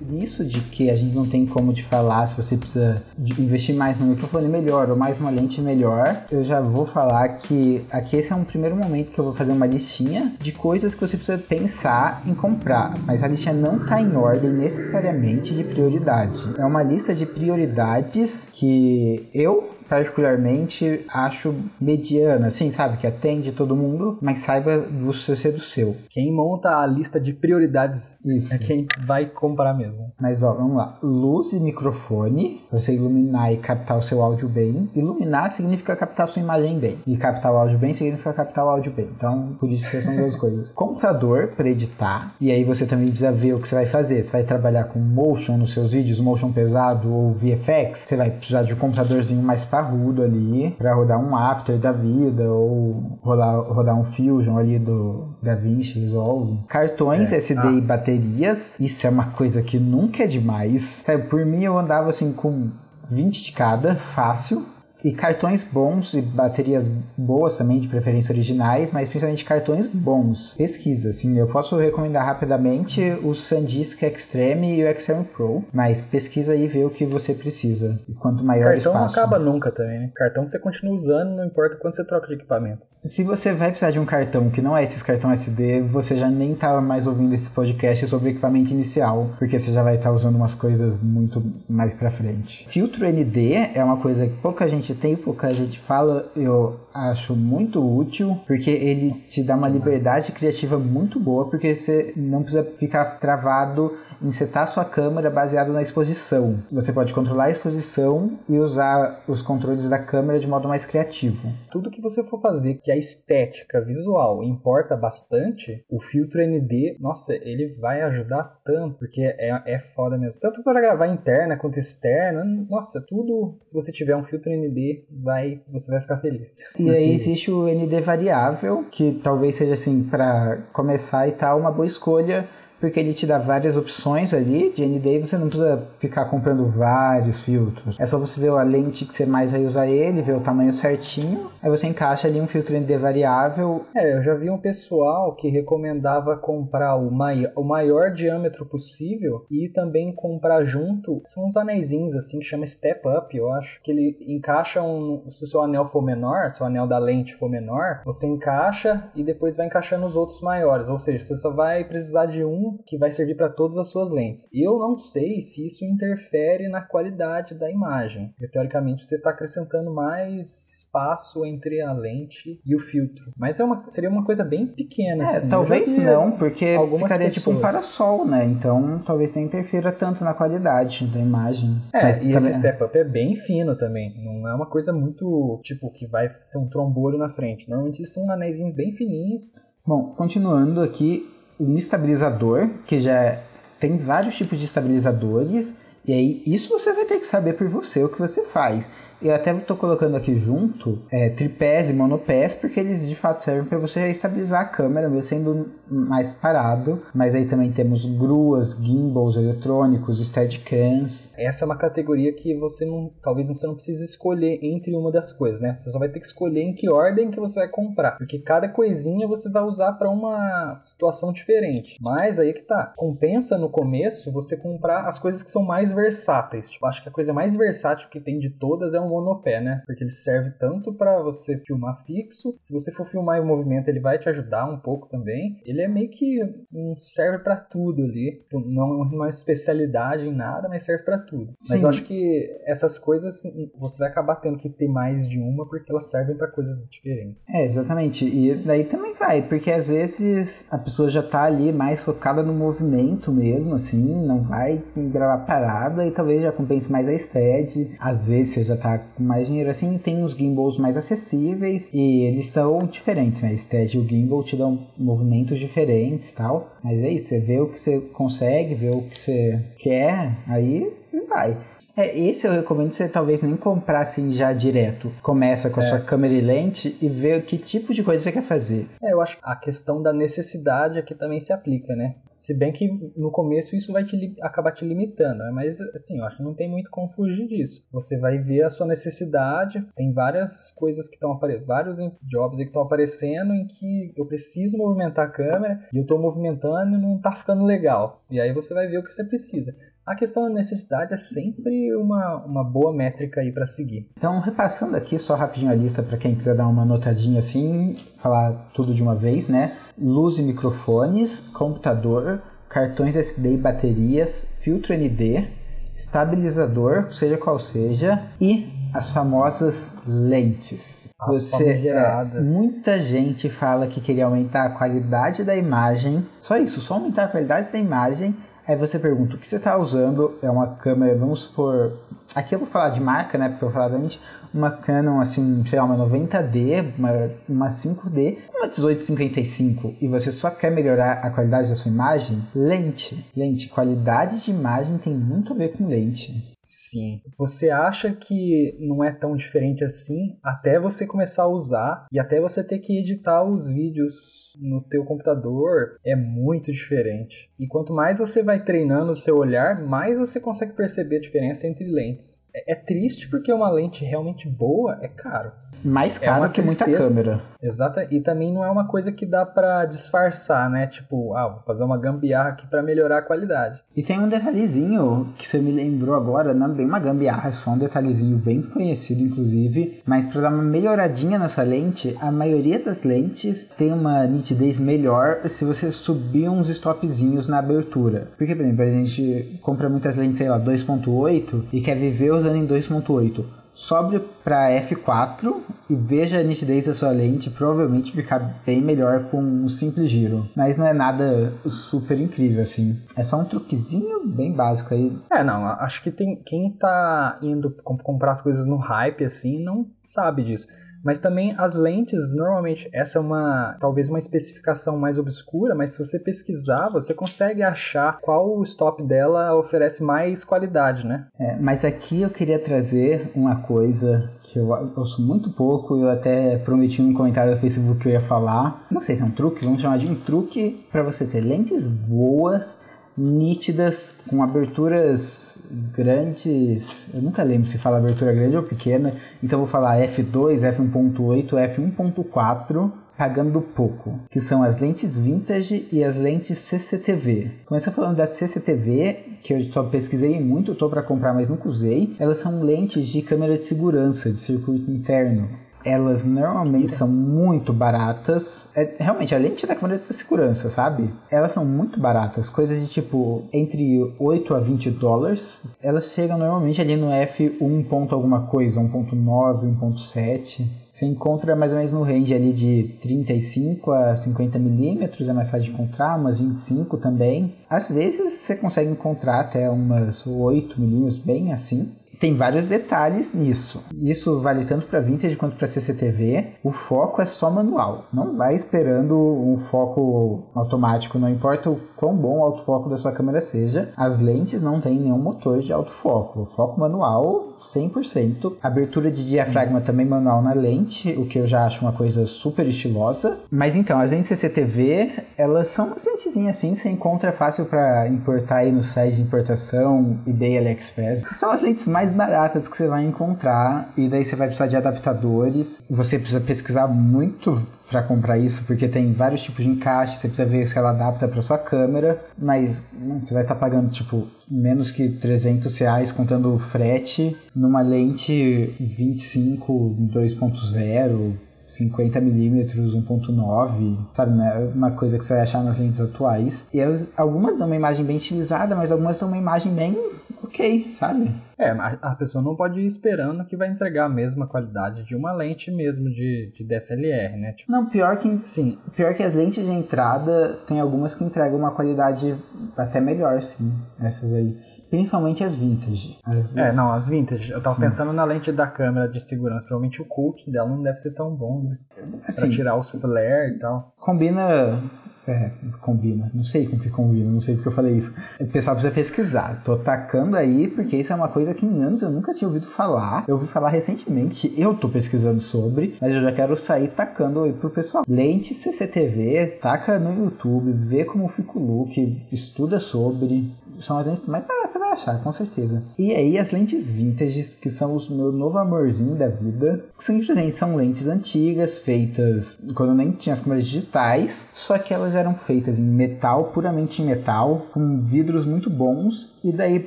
nisso de que a gente não tem como te falar se você precisa investir mais no microfone melhor ou mais uma lente melhor, eu já vou falar que aqui esse é um primeiro momento que eu vou fazer uma listinha de coisas que você precisa pensar em comprar, mas a listinha não está em ordem necessariamente de prioridade. É uma lista de prioridades que eu particularmente acho mediana, assim, sabe? Que atende todo mundo, mas saiba você ser do seu. Quem monta a lista de prioridades Isso. é quem vai comprar mesmo. Mas ó, vamos lá. Luz e microfone, você iluminar e captar o seu áudio bem. Iluminar significa captar sua imagem bem. E captar o áudio bem significa captar o áudio bem. Então, por isso que são duas coisas. Computador para editar. E aí você também precisa ver o que você vai fazer. Você vai trabalhar com motion nos seus vídeos, motion pesado ou VFX. Você vai precisar de um computadorzinho mais parrudo ali para rodar um After da vida ou rodar, rodar um Fusion ali do DaVinci Resolve. Cartões É. SD Ah. e baterias, isso é uma coisa que nunca é demais. Sabe, por mim eu andava assim com 20 de cada, fácil. E cartões bons e baterias boas também, de preferência originais, mas principalmente cartões bons. Pesquisa, assim, eu posso recomendar rapidamente o SanDisk Extreme e o Extreme Pro, mas pesquisa aí e vê o que você precisa. E quanto maior o Cartão não espaço. acaba nunca também, né? Cartão você continua usando, não importa quanto você troca de equipamento. Se você vai precisar de um cartão que não é esses cartão SD, você já nem tá mais ouvindo esse podcast sobre equipamento inicial, porque você já vai estar usando umas coisas muito mais pra frente. Filtro ND é uma coisa que pouca gente tem, pouca gente fala, eu acho muito útil, porque ele te dá uma liberdade criativa muito boa, porque você não precisa ficar travado em setar sua câmera baseado na exposição. Você pode controlar a exposição e usar os controles da câmera de modo mais criativo. Tudo que você for fazer que a estética visual importa bastante, o filtro ND, nossa, ele vai ajudar tanto, porque é, é foda mesmo. Tanto para gravar interna quanto externa, nossa, tudo, se você tiver um filtro ND, vai, você vai ficar feliz. E aí existe o ND variável, que talvez seja assim, para começar e tal, uma boa escolha, porque ele te dá várias opções ali de ND você não precisa ficar comprando vários filtros. É só você ver a lente que você mais vai usar ele, ver o tamanho certinho, aí você encaixa ali um filtro ND variável. É, eu já vi um pessoal que recomendava comprar o, mai o maior diâmetro possível e também comprar junto, são uns anéisinhos assim que chama Step Up, eu acho, que ele encaixa um, se o seu anel for menor, se o anel da lente for menor, você encaixa e depois vai encaixando os outros maiores, ou seja, você só vai precisar de um que vai servir para todas as suas lentes. Eu não sei se isso interfere na qualidade da imagem, porque teoricamente você está acrescentando mais espaço entre a lente e o filtro, mas é uma, seria uma coisa bem pequena. É, assim. talvez não, porque ficaria pessoas. tipo um parasol, né? Então talvez não interfira tanto na qualidade da imagem. É, Mas e também- esse step up é bem fino também. Não é uma coisa muito, tipo, que vai ser um trombolho na frente. Normalmente são anéisinhos bem fininhos. Bom, continuando aqui, um estabilizador, que já tem vários tipos de estabilizadores, e aí isso você vai ter que saber por você o que você faz. Eu até estou colocando aqui junto é, tripés e monopés, porque eles de fato servem para você estabilizar a câmera, mesmo sendo mais parado. Mas aí também temos gruas, gimbals eletrônicos, steadicams. Essa é uma categoria que você não, talvez você não precise escolher entre uma das coisas, né? Você só vai ter que escolher em que ordem que você vai comprar, porque cada coisinha você vai usar para uma situação diferente. Mas aí que tá, compensa no começo você comprar as coisas que são mais versáteis. Tipo, acho que a coisa mais versátil que tem de todas é um monopé, né? Porque ele serve tanto para você filmar fixo, se você for filmar em movimento, ele vai te ajudar um pouco também. Ele é meio que um serve para tudo ali, não é uma especialidade em nada, mas serve para tudo. Mas Sim. eu acho que essas coisas você vai acabar tendo que ter mais de uma porque elas servem para coisas diferentes. É, exatamente. E daí também vai, porque às vezes a pessoa já tá ali mais focada no movimento mesmo, assim, não vai gravar parada e talvez já compense mais a stead. Às vezes você já tá mais dinheiro assim, tem os gimbals mais acessíveis e eles são diferentes, né? Stead e o gimbal te dão movimentos diferentes tal. Mas é isso, você vê o que você consegue, vê o que você quer, aí vai. É, esse eu recomendo você talvez nem comprar assim já direto. Começa com a É. sua câmera e lente e vê que tipo de coisa você quer fazer. É, eu acho que a questão da necessidade aqui também se aplica, né? Se bem que no começo isso vai te acabar te limitando, né? mas assim, eu acho que não tem muito como fugir disso. Você vai ver a sua necessidade, tem várias coisas que estão aparecendo, vários jobs que estão aparecendo em que eu preciso movimentar a câmera e eu estou movimentando e não tá ficando legal. E aí você vai ver o que você precisa. A questão da necessidade é sempre uma, uma boa métrica aí para seguir. Então, repassando aqui só rapidinho a lista para quem quiser dar uma notadinha assim, falar tudo de uma vez, né? Luz e microfones, computador, cartões SD e baterias, filtro ND, estabilizador, seja qual seja, e as famosas lentes. As Você, é, muita gente fala que queria aumentar a qualidade da imagem, só isso, só aumentar a qualidade da imagem. Aí você pergunta o que você está usando, é uma câmera, vamos supor, aqui eu vou falar de marca, né, porque eu vou falar da gente, uma Canon assim, sei lá, uma 90D, uma, uma 5D, uma 1855 e você só quer melhorar a qualidade da sua imagem, lente, lente, qualidade de imagem tem muito a ver com lente. Sim. Você acha que não é tão diferente assim até você começar a usar e até você ter que editar os vídeos no teu computador é muito diferente. E quanto mais você vai treinando o seu olhar, mais você consegue perceber a diferença entre lentes. É, é triste porque uma lente realmente boa é caro. Mais É caro uma que muita câmera. Exata, e também não é uma coisa que dá pra disfarçar, né? Tipo, ah, vou fazer uma gambiarra aqui pra melhorar a qualidade. E tem um detalhezinho que você me lembrou agora, não é bem uma gambiarra, é só um detalhezinho bem conhecido, inclusive. Mas para dar uma melhoradinha na sua lente, a maioria das lentes tem uma nitidez melhor se você subir uns stopzinhos na abertura. Porque, por exemplo, a gente compra muitas lentes, sei lá, 2.8 e quer viver usando em 2.8 sobe para F4 e veja a nitidez da sua lente, provavelmente ficar bem melhor com um simples giro. Mas não é nada super incrível assim. É só um truquezinho bem básico aí. É, não, acho que tem quem tá indo com- comprar as coisas no hype assim não sabe disso. Mas também as lentes, normalmente, essa é uma talvez uma especificação mais obscura, mas se você pesquisar, você consegue achar qual o stop dela oferece mais qualidade, né? É, mas aqui eu queria trazer uma coisa que eu ouço muito pouco, eu até prometi no comentário do Facebook que eu ia falar. Não sei se é um truque, vamos chamar de um truque para você ter lentes boas, nítidas, com aberturas grandes. Eu nunca lembro se fala abertura grande ou pequena, então vou falar f2, f1.8, f1.4 pagando pouco, que são as lentes vintage e as lentes CCTV. Começa falando da CCTV, que eu só pesquisei muito, tô para comprar, mas nunca usei. Elas são lentes de câmera de segurança, de circuito interno elas normalmente são muito baratas. É, realmente, a lente da câmera de segurança, sabe? Elas são muito baratas, coisas de tipo entre 8 a 20 dólares. Elas chegam normalmente ali no F1 ponto alguma coisa, 1.9, 1.7. Você encontra mais ou menos no range ali de 35 a 50 milímetros, é mais fácil de encontrar, umas 25 também. Às vezes você consegue encontrar até umas 8 milímetros, bem assim tem vários detalhes nisso. Isso vale tanto para vintage quanto para CCTV. O foco é só manual. Não vai esperando um foco automático, não importa o quão bom o autofoco da sua câmera seja. As lentes não têm nenhum motor de autofoco. O foco manual 100%. Abertura de diafragma também manual na lente, o que eu já acho uma coisa super estilosa. Mas então, as lentes CCTV, elas são umas lentezinhas assim, você encontra fácil para importar aí no site de importação, eBay, AliExpress. São as lentes mais baratas que você vai encontrar e daí você vai precisar de adaptadores. Você precisa pesquisar muito para comprar isso, porque tem vários tipos de encaixe, você precisa ver se ela adapta para sua câmera, mas hum, você vai estar tá pagando tipo menos que 300 reais contando o frete numa lente 25 2.0 50mm 1.9, sabe, né? Uma coisa que você vai achar nas lentes atuais. E elas, algumas dão uma imagem bem estilizada, mas algumas dão uma imagem bem ok, sabe? É, a pessoa não pode ir esperando que vai entregar a mesma qualidade de uma lente mesmo de, de DSLR, né? Tipo... Não, pior que, sim, pior que as lentes de entrada, tem algumas que entregam uma qualidade até melhor, sim, essas aí. Principalmente as vintage. As... É, não, as vintage. Eu tava Sim. pensando na lente da câmera de segurança. Provavelmente o cult dela não deve ser tão bom, né? Assim, pra tirar os flare e tal. Combina é, combina. Não sei com que combina, não sei porque eu falei isso. O pessoal precisa pesquisar. Tô tacando aí porque isso é uma coisa que em anos eu nunca tinha ouvido falar. Eu ouvi falar recentemente, eu tô pesquisando sobre, mas eu já quero sair tacando aí pro pessoal. Lente CCTV, taca no YouTube, vê como fica o look, estuda sobre são as lentes mais baratas, você vai achar, com certeza. E aí as lentes vintage, que são o meu novo amorzinho da vida, simplesmente são lentes antigas, feitas quando nem tinha as câmeras digitais, só que elas eram feitas em metal, puramente em metal, com vidros muito bons, e daí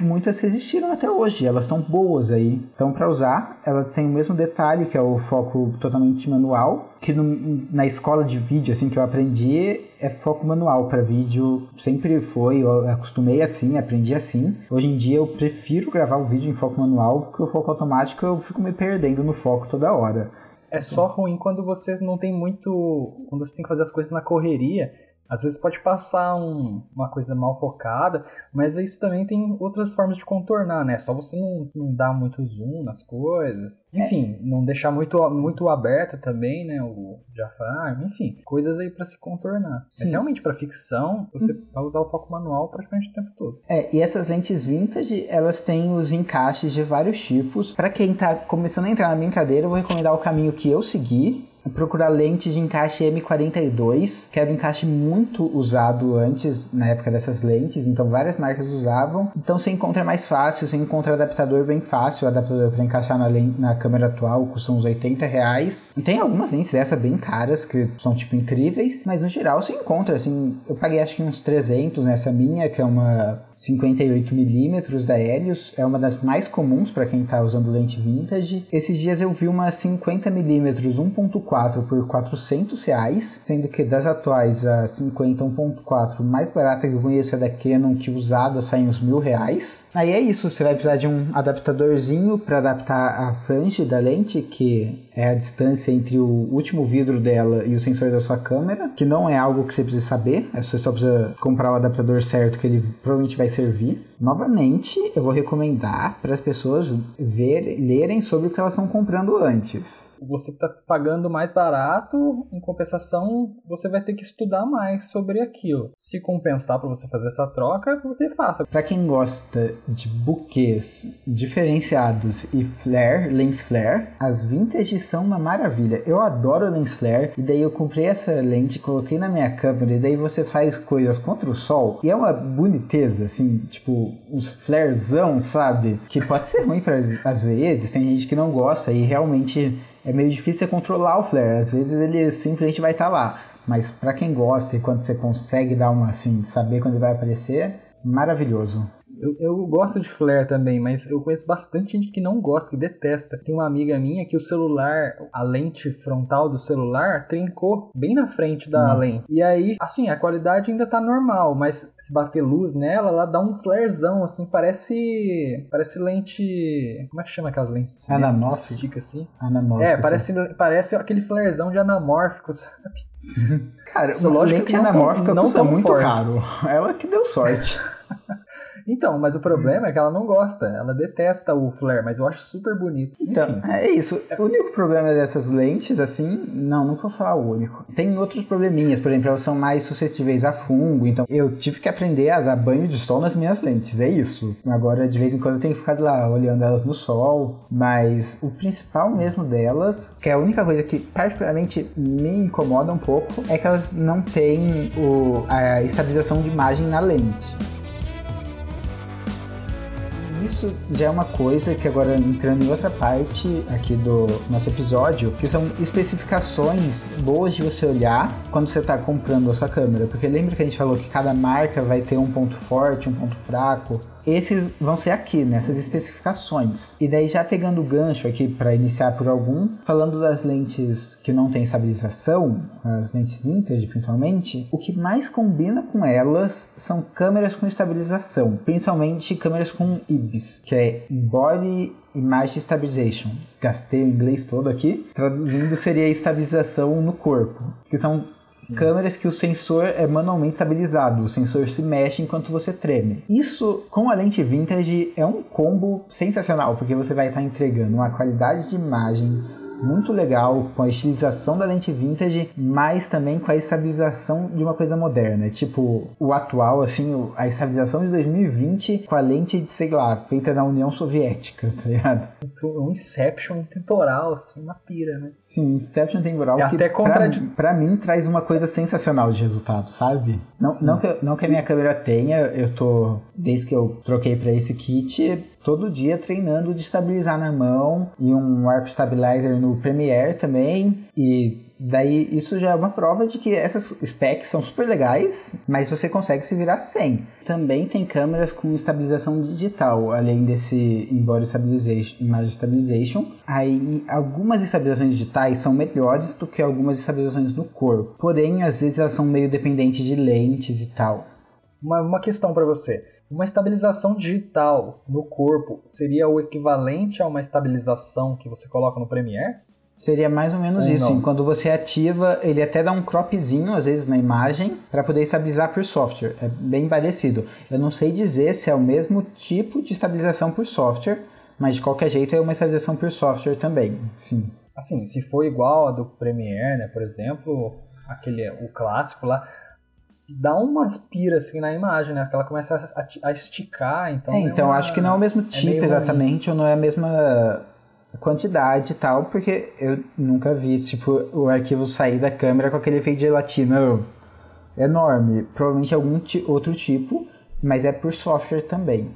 muitas resistiram até hoje, elas estão boas aí. Então para usar, elas têm o mesmo detalhe, que é o foco totalmente manual, que no, na escola de vídeo, assim, que eu aprendi, é foco manual para vídeo. Sempre foi, eu acostumei assim, aprendi assim. Hoje em dia eu prefiro gravar o vídeo em foco manual, porque o foco automático eu fico me perdendo no foco toda hora. É só ruim quando você não tem muito. Quando você tem que fazer as coisas na correria às vezes pode passar um, uma coisa mal focada, mas isso também tem outras formas de contornar, né? Só você não, não dar muito zoom nas coisas. É. Enfim, é. não deixar muito, muito aberto também, né? O diafragma, enfim, coisas aí para se contornar. Sim. Mas realmente para ficção, você hum. vai usar o foco manual praticamente o tempo todo. É, e essas lentes vintage, elas têm os encaixes de vários tipos. Para quem tá começando a entrar na brincadeira, eu vou recomendar o caminho que eu segui, procurar lentes de encaixe M42, que era um encaixe muito usado antes, na época dessas lentes, então várias marcas usavam. Então você encontra mais fácil, você encontra adaptador bem fácil, adaptador para encaixar na, na câmera atual custa uns 80 reais. Tem algumas lentes dessas bem caras, que são tipo incríveis, mas no geral você encontra, assim, eu paguei acho que uns 300 nessa minha, que é uma 58mm da Helios, é uma das mais comuns para quem está usando lente vintage. Esses dias eu vi uma 50mm 1.4 1.4 por 400 reais, sendo que das atuais a 50 1.4 mais barata que eu conheço é da Canon, que usada sai uns mil reais. Aí é isso, você vai precisar de um adaptadorzinho para adaptar a frente da lente, que é a distância entre o último vidro dela e o sensor da sua câmera, que não é algo que você precisa saber, é você só precisa comprar o adaptador certo que ele provavelmente vai servir. Novamente, eu vou recomendar para as pessoas ver, lerem sobre o que elas estão comprando antes você tá pagando mais barato, em compensação, você vai ter que estudar mais sobre aquilo. Se compensar para você fazer essa troca, você faça. Para quem gosta de buquês diferenciados e flare, lens flare, as vintage são uma maravilha. Eu adoro lens flare e daí eu comprei essa lente, coloquei na minha câmera e daí você faz coisas contra o sol e é uma boniteza, assim, tipo, os flarezão, sabe? Que pode ser ruim para às vezes, tem gente que não gosta e realmente é meio difícil controlar o flare. Às vezes ele simplesmente vai estar tá lá. Mas para quem gosta e quando você consegue dar uma assim, saber quando ele vai aparecer, maravilhoso. Eu, eu gosto de flare também, mas eu conheço bastante gente que não gosta, que detesta. Tem uma amiga minha que o celular, a lente frontal do celular, trincou bem na frente da lente. E aí, assim, a qualidade ainda tá normal, mas se bater luz nela, ela dá um flarezão, assim, parece. Parece lente. Como é que chama aquelas lentes? Anamórfico. Estica assim. Anamórfico. É, parece, parece aquele flarezão de anamórfico, sabe? Cara, Isso, lógico lente anamórfica não custa muito forte. caro. Ela que deu sorte. Então, mas o problema é que ela não gosta, ela detesta o flare, mas eu acho super bonito. Então, Enfim. é isso. O único problema dessas lentes, assim, não, não vou falar o único. Tem outros probleminhas, por exemplo, elas são mais suscetíveis a fungo, então eu tive que aprender a dar banho de sol nas minhas lentes, é isso. Agora, de vez em quando eu tenho que ficar lá olhando elas no sol, mas o principal mesmo delas, que é a única coisa que particularmente me incomoda um pouco, é que elas não têm o, a estabilização de imagem na lente isso já é uma coisa que agora entrando em outra parte aqui do nosso episódio, que são especificações boas de você olhar quando você está comprando a sua câmera. Porque lembra que a gente falou que cada marca vai ter um ponto forte, um ponto fraco, esses vão ser aqui, nessas especificações. E daí já pegando o gancho aqui para iniciar por algum, falando das lentes que não tem estabilização, as lentes vintage principalmente, o que mais combina com elas são câmeras com estabilização, principalmente câmeras com IBIS, que é Body Image Stabilization. Gastei o inglês todo aqui. Traduzindo, seria estabilização no corpo. Que são Sim. câmeras que o sensor é manualmente estabilizado. O sensor se mexe enquanto você treme. Isso, com a lente vintage, é um combo sensacional, porque você vai estar entregando uma qualidade de imagem muito legal com a estilização da lente vintage, mas também com a estabilização de uma coisa moderna. Tipo, o atual, assim, a estabilização de 2020 com a lente de, sei lá, feita na União Soviética, tá ligado? Um Inception temporal, assim, uma pira, né? Sim, Inception temporal que até contra... pra, pra, mim traz uma coisa sensacional de resultado, sabe? Não, não, que, não que a minha câmera tenha, eu tô, desde que eu troquei para esse kit, todo dia treinando de estabilizar na mão e um Warp Stabilizer no Premiere também. E daí isso já é uma prova de que essas specs são super legais, mas você consegue se virar sem. Também tem câmeras com estabilização digital, além desse Embody Stabilization, Image Stabilization. Aí algumas estabilizações digitais são melhores do que algumas estabilizações no corpo. Porém, às vezes elas são meio dependentes de lentes e tal. Uma, uma questão para você. Uma estabilização digital no corpo seria o equivalente a uma estabilização que você coloca no Premiere? Seria mais ou menos ou isso. Não? Quando você ativa, ele até dá um cropzinho, às vezes, na imagem, para poder estabilizar por software. É bem parecido. Eu não sei dizer se é o mesmo tipo de estabilização por software, mas de qualquer jeito é uma estabilização por software também. Sim. Assim, se for igual a do Premiere, né, por exemplo, aquele o clássico lá, dá umas piras assim na imagem, né? Porque ela começa a, a esticar, então. É, então uma... acho que não é o mesmo é tipo é exatamente, ruim. ou não é a mesma quantidade e tal, porque eu nunca vi, tipo, o arquivo sair da câmera com aquele efeito de gelatina enorme. Provavelmente algum outro tipo, mas é por software também.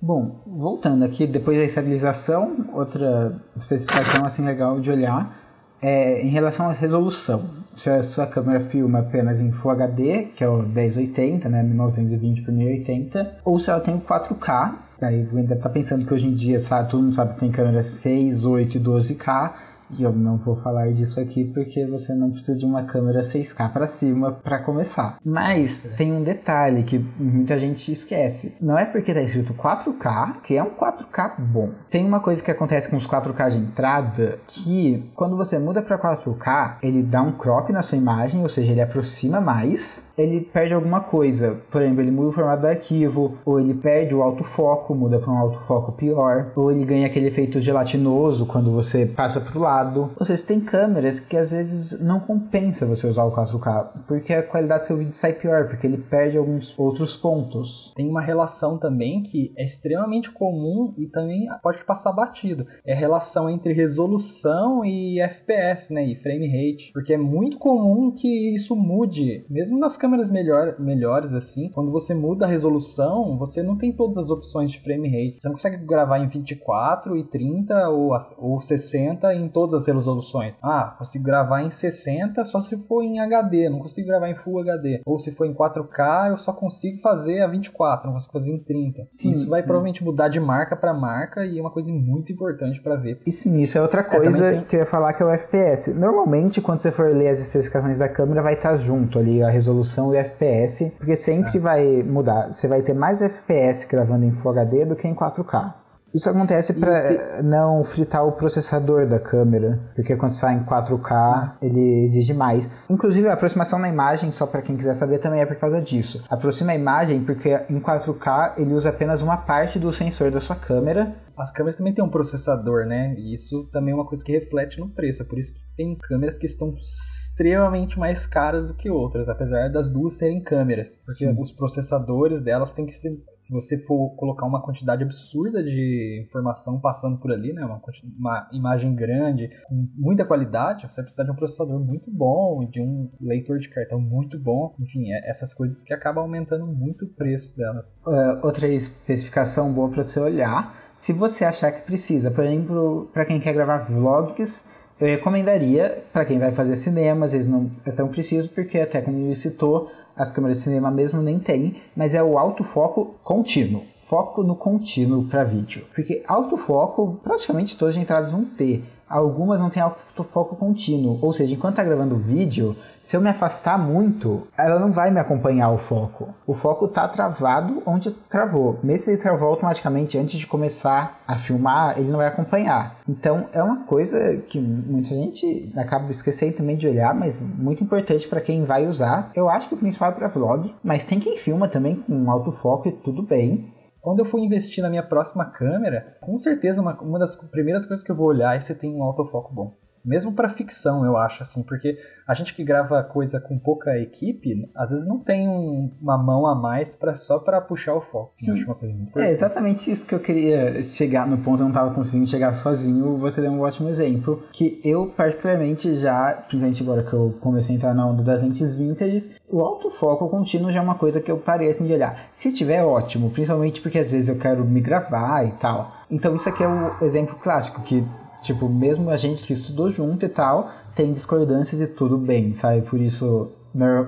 Bom, voltando aqui, depois da estabilização, outra especificação assim legal de olhar é em relação à resolução se a sua câmera filma apenas em Full HD, que é o 1080, né, 1920 por 1080, ou se ela tem o 4K, aí ainda tá pensando que hoje em dia sabe, todo mundo sabe que tem câmeras 6, 8 e 12K, e eu não vou falar disso aqui porque você não precisa de uma câmera 6K para cima para começar. Mas tem um detalhe que muita gente esquece. Não é porque tá escrito 4K que é um 4K bom. Tem uma coisa que acontece com os 4K de entrada que quando você muda para 4K, ele dá um crop na sua imagem, ou seja, ele aproxima mais ele perde alguma coisa. Por exemplo, ele muda o formato do arquivo, ou ele perde o autofoco, muda para um autofoco pior, ou ele ganha aquele efeito gelatinoso quando você passa para o lado. Ou seja, tem câmeras que às vezes não compensa você usar o 4K, porque a qualidade do seu vídeo sai pior, porque ele perde alguns outros pontos. Tem uma relação também que é extremamente comum e também pode passar batido. É a relação entre resolução e FPS, né, e frame rate, porque é muito comum que isso mude, mesmo nas câmeras melhor, melhores assim, quando você muda a resolução, você não tem todas as opções de frame rate. Você não consegue gravar em 24 e 30 ou, ou 60 em todas as resoluções. Ah, consigo gravar em 60 só se for em HD, não consigo gravar em Full HD. Ou se for em 4K, eu só consigo fazer a 24, não consigo fazer em 30. Sim, isso vai sim. provavelmente mudar de marca para marca e é uma coisa muito importante para ver. E sim, isso é outra é, coisa é, tem... que eu ia falar que é o FPS. Normalmente, quando você for ler as especificações da câmera, vai estar junto ali a resolução e o FPS, porque sempre é. vai mudar. Você vai ter mais FPS gravando em Full HD do que em 4K. Isso acontece para não fritar o processador da câmera, porque quando sai em 4K ele exige mais. Inclusive a aproximação na imagem, só para quem quiser saber, também é por causa disso. Aproxima a imagem porque em 4K ele usa apenas uma parte do sensor da sua câmera as câmeras também têm um processador, né? E isso também é uma coisa que reflete no preço. É por isso que tem câmeras que estão extremamente mais caras do que outras, apesar das duas serem câmeras. Porque Sim. os processadores delas têm que ser. Se você for colocar uma quantidade absurda de informação passando por ali, né? Uma, uma imagem grande, com muita qualidade, você precisa de um processador muito bom, de um leitor de cartão muito bom. Enfim, é essas coisas que acabam aumentando muito o preço delas. Uh, outra especificação boa para você olhar se você achar que precisa, por exemplo, para quem quer gravar vlogs, eu recomendaria para quem vai fazer cinema, às vezes não é tão preciso, porque até como ele citou, as câmeras de cinema mesmo nem tem, mas é o autofoco contínuo. Foco no contínuo para vídeo. Porque autofoco, praticamente todas as entradas vão ter algumas não têm autofoco contínuo. Ou seja, enquanto está gravando o vídeo, se eu me afastar muito, ela não vai me acompanhar o foco. O foco está travado onde travou. Mesmo se ele travou automaticamente antes de começar a filmar, ele não vai acompanhar. Então é uma coisa que muita gente acaba esquecendo também de olhar, mas muito importante para quem vai usar. Eu acho que o principal é para vlog, mas tem quem filma também com autofoco e tudo bem. Quando eu for investir na minha próxima câmera, com certeza uma, uma das primeiras coisas que eu vou olhar é se tem um autofoco bom. Mesmo para ficção, eu acho, assim, porque a gente que grava coisa com pouca equipe, às vezes não tem um, uma mão a mais para só para puxar o foco. Eu acho uma coisa muito É exatamente isso que eu queria chegar no ponto, eu não tava conseguindo chegar sozinho. Você deu um ótimo exemplo. Que eu, particularmente, já, principalmente agora que eu comecei a entrar na onda das lentes vintage, o autofoco contínuo já é uma coisa que eu parei assim de olhar. Se tiver, ótimo, principalmente porque às vezes eu quero me gravar e tal. Então, isso aqui é o exemplo clássico que Tipo, mesmo a gente que estudou junto e tal, tem discordâncias e tudo bem, sabe? Por isso,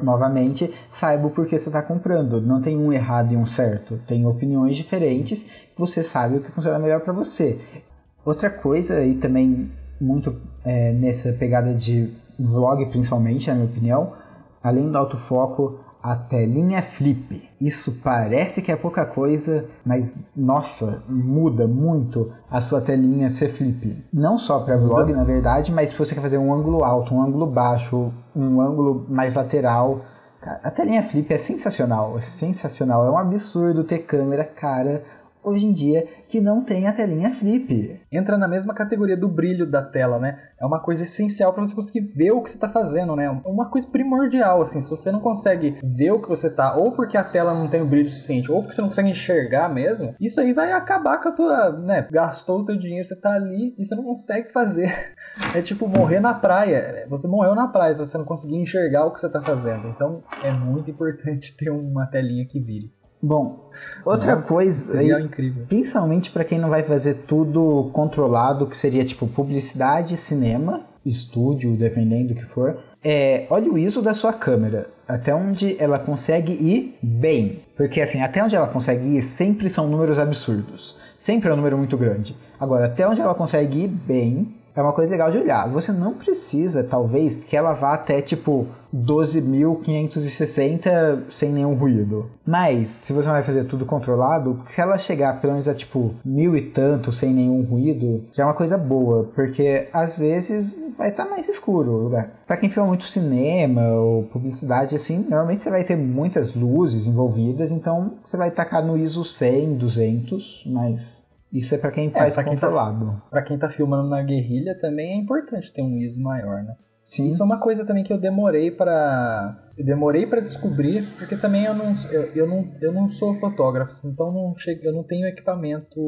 novamente, saiba o porquê você está comprando. Não tem um errado e um certo. Tem opiniões diferentes. Sim. Você sabe o que funciona melhor para você. Outra coisa, e também muito é, nessa pegada de vlog, principalmente, na minha opinião, além do autofoco, a telinha flip. Isso parece que é pouca coisa, mas nossa, muda muito a sua telinha ser flip. Não só para vlog, na verdade, mas se você quer fazer um ângulo alto, um ângulo baixo, um ângulo mais lateral. A telinha flip é sensacional, é sensacional. É um absurdo ter câmera cara hoje em dia que não tem a telinha flip. Entra na mesma categoria do brilho da tela, né? É uma coisa essencial para você conseguir ver o que você está fazendo, né? Uma coisa primordial, assim, se você não consegue ver o que você tá, ou porque a tela não tem o brilho suficiente, ou porque você não consegue enxergar mesmo, isso aí vai acabar com a tua, né? Gastou o teu dinheiro, você tá ali e você não consegue fazer. É tipo morrer na praia. Você morreu na praia se você não conseguir enxergar o que você tá fazendo. Então é muito importante ter uma telinha que vire. Bom, outra Nossa, coisa, seria incrível. principalmente para quem não vai fazer tudo controlado, que seria tipo publicidade, cinema, estúdio, dependendo do que for, é, olha o ISO da sua câmera, até onde ela consegue ir bem. Porque assim, até onde ela consegue ir sempre são números absurdos. Sempre é um número muito grande. Agora, até onde ela consegue ir bem, é uma coisa legal de olhar. Você não precisa, talvez, que ela vá até tipo 12.560 sem nenhum ruído. Mas, se você vai fazer tudo controlado, se ela chegar pelo menos a tipo mil e tanto sem nenhum ruído, já é uma coisa boa, porque às vezes vai estar tá mais escuro o lugar. Pra quem filma muito cinema ou publicidade assim, normalmente você vai ter muitas luzes envolvidas, então você vai tacar no ISO 100, 200, mas Isso é para quem É, faz pra quem tá- controlado. Pra quem tá filmando na guerrilha também é importante ter um ISO maior, né? Sim. Isso é uma coisa também que eu demorei pra. Eu demorei pra descobrir, porque também eu não, eu, eu não, eu não sou fotógrafo, então não che... eu não tenho equipamento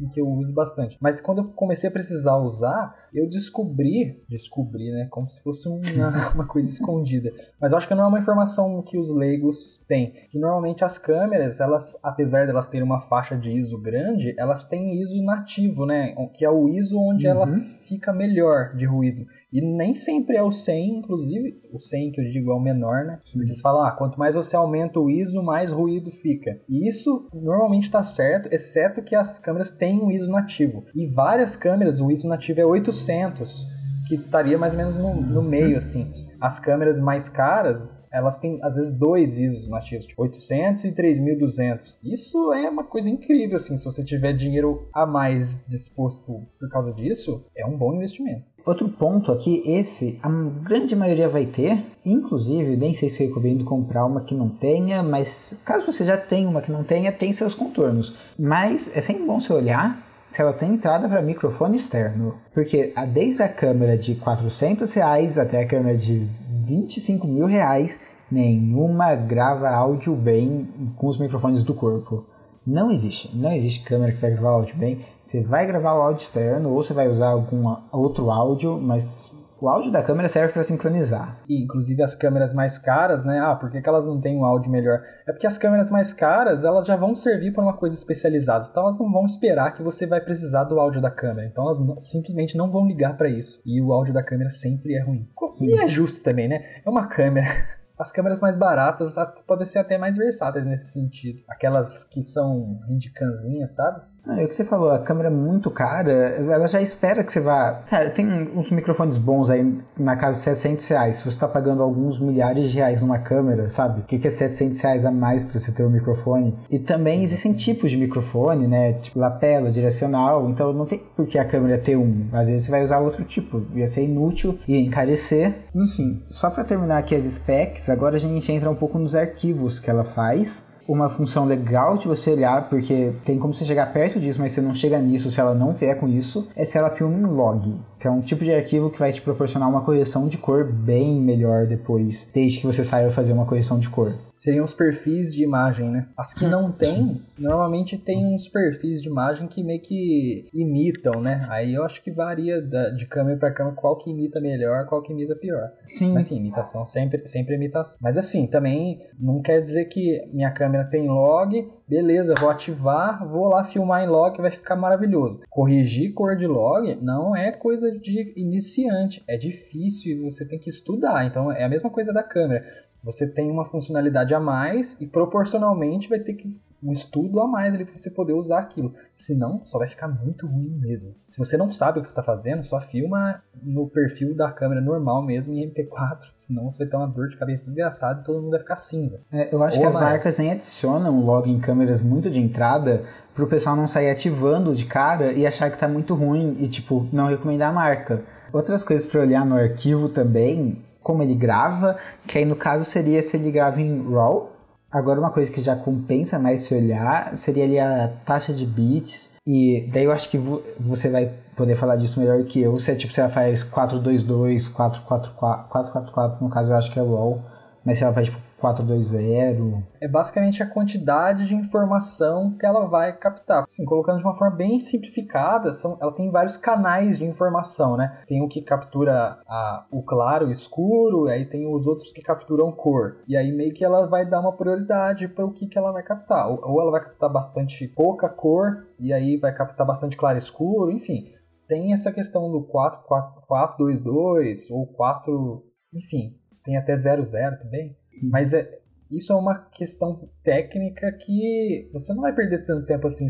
em que eu uso bastante. Mas quando eu comecei a precisar usar, eu descobri, descobri, né, como se fosse uma, uma coisa escondida. Mas eu acho que não é uma informação que os leigos têm. Que normalmente as câmeras, elas, apesar de elas terem uma faixa de ISO grande, elas têm ISO nativo, né, que é o ISO onde ela Uhum. fica melhor de ruído. E nem sempre é o 100, inclusive o 100 que eu digo é o menor, né? Eles falam, ah, quanto mais você aumenta o ISO, mais ruído fica. E isso normalmente está certo, exceto que as câmeras têm um ISO nativo. E várias câmeras, o ISO nativo é 800, que estaria mais ou menos no, no meio, assim. As câmeras mais caras, elas têm às vezes dois ISOs nativos, tipo 800 e 3200. Isso é uma coisa incrível, assim. Se você tiver dinheiro a mais disposto por causa disso, é um bom investimento. Outro ponto aqui, esse a grande maioria vai ter, inclusive, nem sei se recomendo comprar uma que não tenha, mas caso você já tenha uma que não tenha, tem seus contornos. Mas é sempre bom você olhar se ela tem entrada para microfone externo, porque desde a câmera de 400 reais até a câmera de 25 mil reais, nenhuma grava áudio bem com os microfones do corpo. Não existe, não existe câmera que vai gravar áudio bem. Você vai gravar o áudio externo ou você vai usar algum outro áudio, mas o áudio da câmera serve para sincronizar. E, inclusive as câmeras mais caras, né? Ah, por que, que elas não têm um áudio melhor? É porque as câmeras mais caras, elas já vão servir para uma coisa especializada. Então elas não vão esperar que você vai precisar do áudio da câmera. Então elas não- simplesmente não vão ligar para isso. E o áudio da câmera sempre é ruim. Sim. E é justo também, né? É uma câmera. As câmeras mais baratas at- podem ser até mais versáteis nesse sentido. Aquelas que são handicanzinhas, sabe? Ah, É o que você falou, a câmera é muito cara, ela já espera que você vá. Cara, tem uns microfones bons aí na casa de 700 reais. Se você está pagando alguns milhares de reais numa câmera, sabe? O que que é 700 reais a mais para você ter um microfone? E também existem tipos de microfone, né? Tipo lapela, direcional. Então não tem por que a câmera ter um. Às vezes você vai usar outro tipo. Ia ser inútil, ia encarecer. Enfim, só para terminar aqui as specs, agora a gente entra um pouco nos arquivos que ela faz uma função legal de você olhar, porque tem como você chegar perto disso, mas você não chega nisso se ela não vier com isso, é se ela filma em log, que é um tipo de arquivo que vai te proporcionar uma correção de cor bem melhor depois, desde que você saiba fazer uma correção de cor. seriam os perfis de imagem, né? As que não tem, normalmente tem uns perfis de imagem que meio que imitam, né? Aí eu acho que varia de câmera para câmera qual que imita melhor, qual que imita pior. Sim, Mas sim, imitação sempre, sempre imitação. Mas assim, também não quer dizer que minha câmera tem log, beleza, vou ativar, vou lá filmar em log, vai ficar maravilhoso. Corrigir cor de log não é coisa de iniciante, é difícil e você tem que estudar. Então é a mesma coisa da câmera. Você tem uma funcionalidade a mais e proporcionalmente vai ter que um estudo a mais ali para você poder usar aquilo. Senão, só vai ficar muito ruim mesmo. Se você não sabe o que você está fazendo, só filma no perfil da câmera normal mesmo em MP4. Senão você vai ter uma dor de cabeça desgraçada e todo mundo vai ficar cinza. É, eu acho Ou que as marcas nem adicionam log em câmeras muito de entrada pro pessoal não sair ativando de cara e achar que tá muito ruim e, tipo, não recomendar a marca. Outras coisas para olhar no arquivo também, como ele grava, que aí no caso seria se ele grava em RAW. Agora uma coisa que já compensa mais se olhar seria ali a taxa de bits. E daí eu acho que vo- você vai poder falar disso melhor que eu. Se é tipo, se ela faz 422, 444, 444, no caso eu acho que é RAW. Mas se ela faz tipo 420, É basicamente a quantidade de informação que ela vai captar. Assim, colocando de uma forma bem simplificada, são, ela tem vários canais de informação, né? Tem o que captura a- o claro o escuro, aí tem os outros que capturam cor. E aí meio que ela vai dar uma prioridade para o que, que ela vai captar. Ou, ou ela vai captar bastante pouca cor, e aí vai captar bastante claro escuro, enfim. Tem essa questão do 4, 4, 422 ou 4, enfim, tem até 00 também. Mas é, isso é uma questão técnica que você não vai perder tanto tempo assim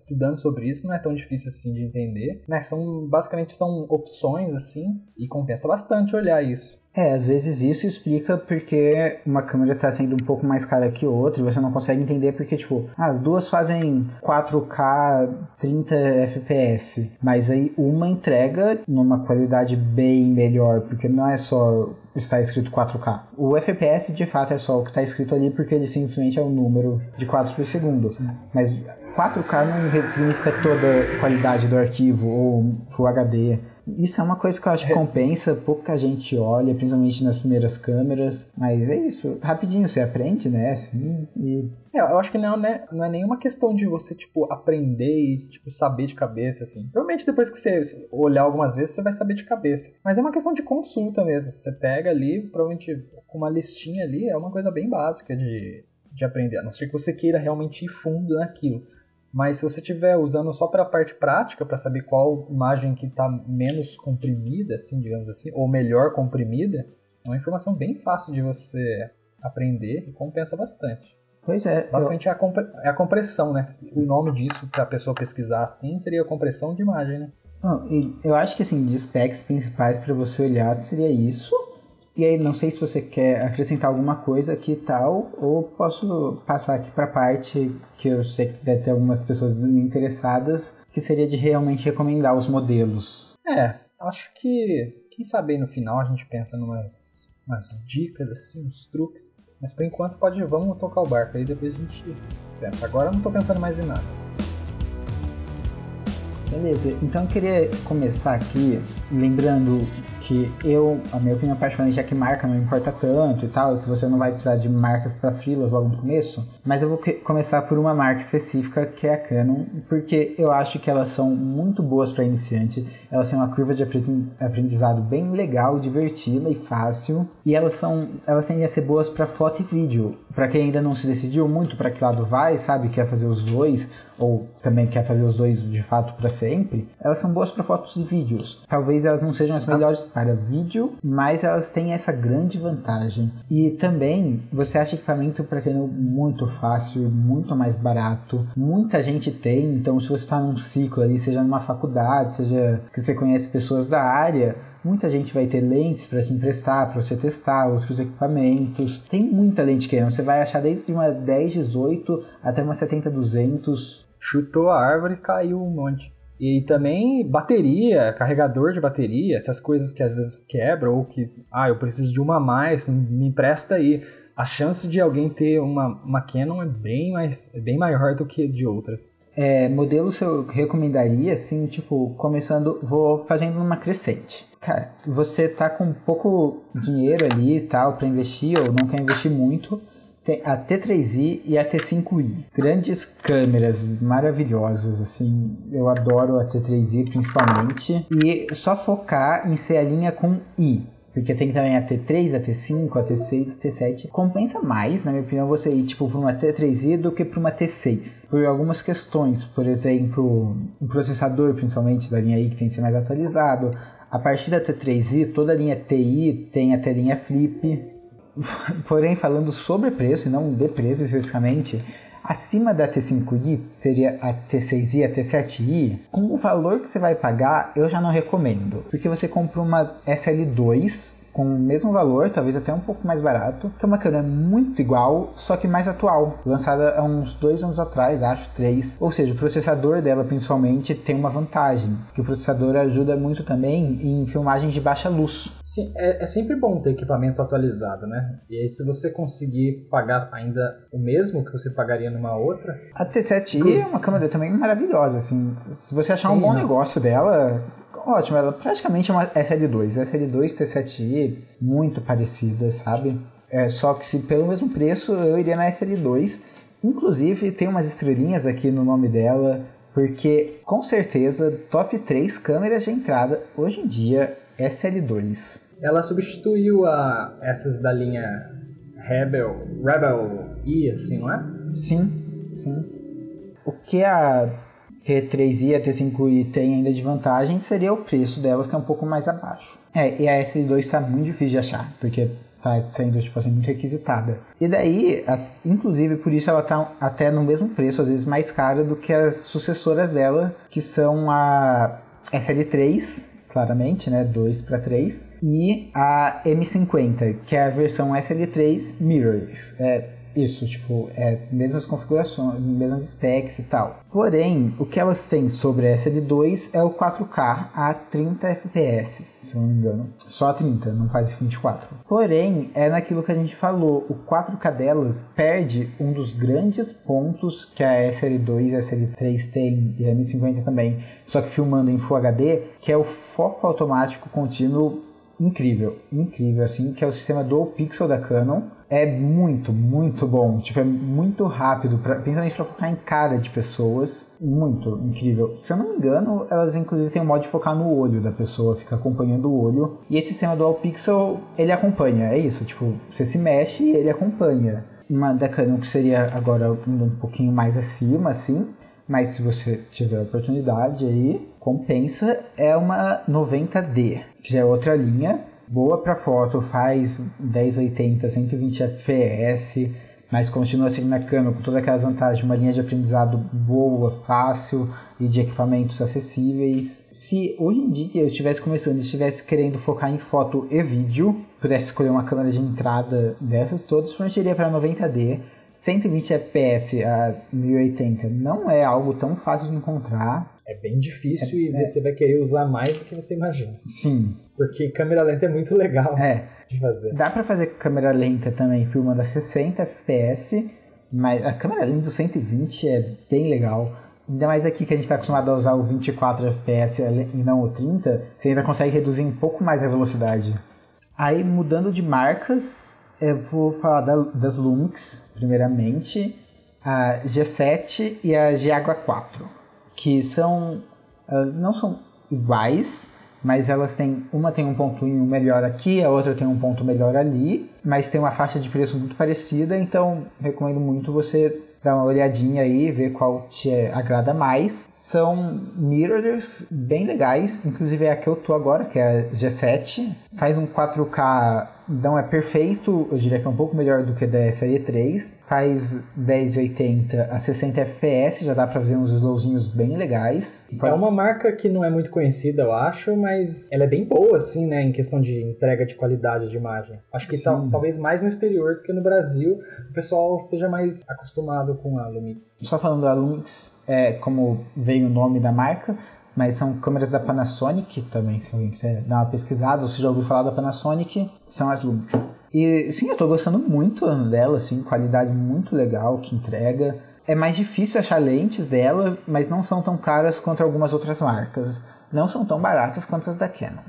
estudando sobre isso, não é tão difícil assim de entender, né? São basicamente são opções assim e compensa bastante olhar isso. É, às vezes isso explica porque uma câmera tá sendo um pouco mais cara que outra e você não consegue entender porque, tipo, ah, as duas fazem 4K 30 FPS, mas aí uma entrega numa qualidade bem melhor, porque não é só está escrito 4K. O FPS de fato é só o que está escrito ali porque ele simplesmente é o número de quadros por segundo. Mas 4K não significa toda a qualidade do arquivo ou Full HD. Isso é uma coisa que eu acho que compensa, pouca gente olha, principalmente nas primeiras câmeras. Mas é isso, rapidinho você aprende, né? Assim, e... É, eu acho que não, né, não é nenhuma questão de você, tipo, aprender e, tipo, saber de cabeça, assim. Provavelmente depois que você olhar algumas vezes, você vai saber de cabeça. Mas é uma questão de consulta mesmo. Você pega ali, provavelmente com uma listinha ali, é uma coisa bem básica de, de aprender. A não ser que você queira realmente ir fundo naquilo. Mas se você estiver usando só para a parte prática, para saber qual imagem que está menos comprimida, assim, digamos assim, ou melhor comprimida, é uma informação bem fácil de você aprender e compensa bastante. Pois é. Basicamente eu... é, a compre... é a compressão, né? O nome disso para a pessoa pesquisar assim seria compressão de imagem, né? eu acho que assim, de specs principais para você olhar seria isso. E aí, não sei se você quer acrescentar alguma coisa aqui e tal, ou posso passar aqui para a parte que eu sei que deve ter algumas pessoas interessadas, que seria de realmente recomendar os modelos. É, acho que, quem sabe no final a gente pensa numas umas dicas, assim, uns truques. Mas por enquanto pode, vamos tocar o barco aí, depois a gente pensa. Agora eu não estou pensando mais em nada. Beleza, então eu queria começar aqui lembrando que eu, a minha opinião particularmente é que marca não importa tanto e tal, que você não vai precisar de marcas para frilas logo no começo, mas eu vou começar por uma marca específica que é a Canon, porque eu acho que elas são muito boas para iniciante, elas têm uma curva de aprendizado bem legal, divertida e fácil, e elas são, elas tendem a ser boas para foto e vídeo. Para quem ainda não se decidiu muito para que lado vai, sabe, quer fazer os dois ou também quer fazer os dois de fato para sempre, elas são boas para fotos e vídeos. Talvez elas não sejam as melhores para vídeo, mas elas têm essa grande vantagem. E também você acha equipamento para Canon muito fácil, muito mais barato. Muita gente tem, então se você está num ciclo ali, seja numa faculdade, seja que você conhece pessoas da área, Muita gente vai ter lentes para te emprestar, para você testar outros equipamentos. Tem muita lente Canon, você vai achar desde uma 10-18 até uma 70-200. Chutou a árvore e caiu um monte. E também bateria, carregador de bateria, essas coisas que às vezes quebram ou que, ah, eu preciso de uma a mais, me empresta aí. A chance de alguém ter uma, uma Canon é bem, mais, é bem maior do que de outras. É, modelos eu recomendaria, assim, tipo, começando, vou fazendo uma crescente. Cara, você tá com pouco dinheiro ali e tal para investir ou não quer investir muito, tem a T3i e a T5i. Grandes câmeras maravilhosas, assim. Eu adoro a T3i principalmente. E só focar em ser a linha com I. Porque tem também a T3, a T5, a T6, a T7. Compensa mais, na minha opinião, você ir tipo para uma T3i do que para uma T6. Por algumas questões. Por exemplo, o processador, principalmente da linha I, que tem que ser mais atualizado. A partir da T3i, toda a linha TI tem a telinha flip. Porém, falando sobre preço e não de preço especificamente, acima da T5i seria a T6i, a T7i. Com o valor que você vai pagar, eu já não recomendo, porque você compra uma SL2 com o mesmo valor, talvez até um pouco mais barato, que é uma câmera muito igual, só que mais atual, lançada há uns dois anos atrás, acho, três. Ou seja, o processador dela principalmente tem uma vantagem, que o processador ajuda muito também em filmagens de baixa luz. Sim, é, é sempre bom ter equipamento atualizado, né? E aí se você conseguir pagar ainda o mesmo que você pagaria numa outra... A T7i é uma câmera também maravilhosa, assim. Se você achar Sim, um bom não. negócio dela, ótimo, ela praticamente é uma SL2. SL2 T7i, muito parecida, sabe? É, só que se pelo mesmo preço eu iria na SL2. Inclusive tem umas estrelinhas aqui no nome dela, porque com certeza top 3 câmeras de entrada hoje em dia SL2. Ela substituiu a, essas da linha Rebel, Rebel E, assim, não é? Sim, sim. O que a T3i e a T5i tem ainda de vantagem seria o preço delas, que é um pouco mais abaixo. É, e a S2 está muito difícil de achar, porque está sendo tipo assim, muito requisitada. E daí, as, inclusive por isso ela está até no mesmo preço, às vezes mais cara do que as sucessoras dela, que são a SL3, claramente, né, 2 para 3, e a M50, que é a versão SL3 Mirrorless. É, isso, tipo, é mesmas configurações, mesmas specs e tal. Porém, o que elas têm sobre a SL2 é o 4K a 30 FPS, se não me engano. Só a 30, não faz 24. Porém, é naquilo que a gente falou, o 4K delas perde um dos grandes pontos que a SL2 e a SL3 tem, e a 1050 também, só que filmando em Full HD, que é o foco automático contínuo incrível, incrível assim, que é o sistema Dual Pixel da Canon. É muito, muito bom. Tipo, é muito rápido, pra, principalmente para focar em cara de pessoas. Muito incrível. Se eu não me engano, elas inclusive têm um modo de focar no olho da pessoa, fica acompanhando o olho. E esse sistema Dual Pixel, ele acompanha, é isso. Tipo, você se mexe e ele acompanha. Uma da Canon que seria agora um pouquinho mais acima, assim. Mas se você tiver oportunidade aí, compensa, é uma 90D, que já é outra linha, boa para foto, faz 1080, 120 fps, mas continua sendo na câmera com todas aquelas vantagens, uma linha de aprendizado boa, fácil e de equipamentos acessíveis. Se hoje em dia eu estivesse começando e estivesse querendo focar em foto e vídeo, pudesse escolher uma câmera de entrada dessas todas, eu iria para 90D. 120 fps a 1080 não é algo tão fácil de encontrar. É bem difícil É, e é. você vai querer usar mais do que você imagina. Sim, Porque câmera lenta é muito legal é. de fazer. Dá pra fazer câmera lenta também, filmando a 60 fps, mas a câmera lenta do 120 é bem legal. Ainda mais aqui que a gente está acostumado a usar o 24 fps e não o 30, você ainda consegue reduzir um pouco mais a velocidade. Aí, mudando de marcas, eu vou falar da- das Lumix, primeiramente, a G7 e a GH4, que são elas não são iguais, mas elas têm uma tem um pontinho melhor aqui, a outra tem um ponto melhor ali, mas tem uma faixa de preço muito parecida, então recomendo muito você dar uma olhadinha aí, ver qual te agrada mais. São mirrors bem legais, inclusive é a que eu tô agora, que é a G7, faz um 4K não é perfeito, eu diria que é um pouco melhor do que da série 3. Faz 1080 a 60 FPS, já dá pra fazer uns slowzinhos bem legais. É uma marca que não é muito conhecida, eu acho, mas ela é bem boa, assim, né, em questão de entrega de qualidade de imagem. Acho que tal- talvez mais no exterior do que no Brasil, o pessoal seja mais acostumado com a Lumix. Só falando da Lumix, é como veio o nome da marca, mas são câmeras da Panasonic também, se alguém quiser dar uma pesquisada, ou se já ouviu falar da Panasonic, são as Lumix. E sim, eu tô gostando muito dela, assim, qualidade muito legal que entrega. É mais difícil achar lentes dela, mas não são tão caras quanto algumas outras marcas. Não são tão baratas quanto as da Canon.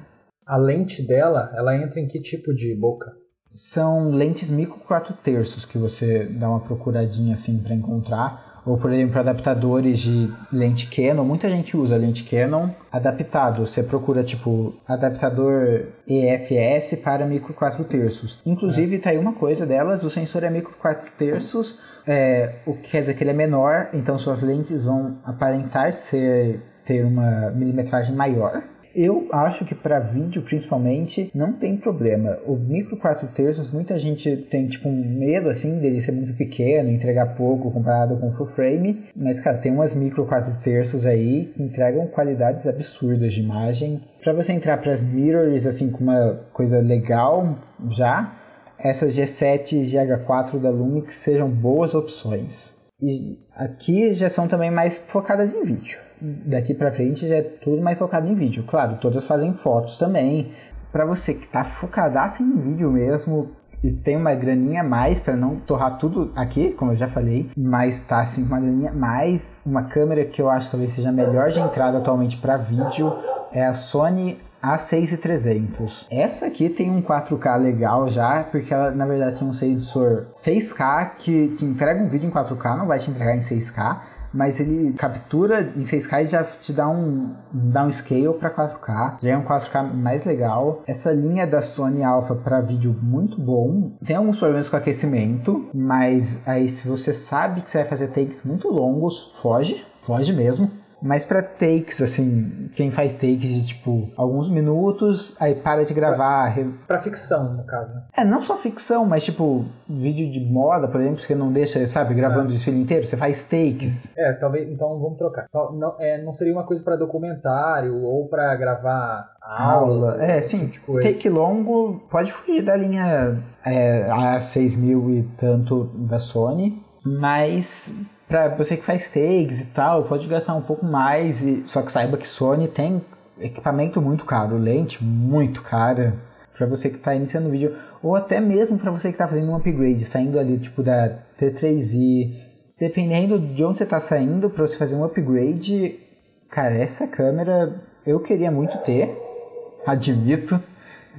A lente dela, ela entra em que tipo de boca? São lentes micro 4 terços que você dá uma procuradinha assim para encontrar. Ou, por exemplo, adaptadores de lente Canon. Muita gente usa lente Canon adaptado. Você procura, tipo, adaptador EFS para micro 4 terços. Inclusive, tá aí uma coisa delas. O sensor é micro 4 terços. É, o que quer dizer que ele é menor. Então, suas lentes vão aparentar ser ter uma milimetragem maior. Eu acho que para vídeo, principalmente, não tem problema. O micro 4 terços, muita gente tem tipo um medo assim dele ser muito pequeno, entregar pouco comparado com full frame. Mas, cara, tem umas micro 4 terços aí que entregam qualidades absurdas de imagem. Para você entrar para as mirrors assim com uma coisa legal já, essas G7 e GH4 da Lumix sejam boas opções. E aqui já são também mais focadas em vídeo. Daqui pra frente já é tudo mais focado em vídeo. Claro, todas fazem fotos também. Pra você que tá focadaço em vídeo mesmo e tem uma graninha a mais pra não torrar tudo aqui, como eu já falei, mas tá assim uma graninha a mais, uma câmera que eu acho talvez seja a melhor de entrada atualmente pra vídeo é a Sony A6300. Essa aqui tem um 4K legal já, porque ela na verdade tem um sensor 6K que te entrega um vídeo em 4K, não vai te entregar em 6K, mas ele captura em 6K e já te dá um downscale para 4K, já é um 4K mais legal. Essa linha da Sony Alpha para vídeo muito bom. Tem alguns problemas com aquecimento, mas aí se você sabe que você vai fazer takes muito longos, foge, foge mesmo. Mas pra takes, assim, quem faz takes de tipo alguns minutos, aí para de gravar. re- Pra ficção, no caso. É, não só ficção, mas tipo vídeo de moda, por exemplo, que não deixa, sabe, gravando o desfile inteiro, você faz takes. É, talvez. Então vamos trocar. Não, é, não seria uma coisa pra documentário ou pra gravar aula. É, sim. Tipo, Take longo pode fugir da linha é, a 6 mil e tanto da Sony, mas pra você que faz takes e tal, pode gastar um pouco mais, e, só que saiba que Sony tem equipamento muito caro, lente muito cara, pra você que tá iniciando o vídeo, ou até mesmo pra você que tá fazendo um upgrade, saindo ali tipo da T3i, dependendo de onde você tá saindo, pra você fazer um upgrade, cara, essa câmera eu queria muito ter, admito.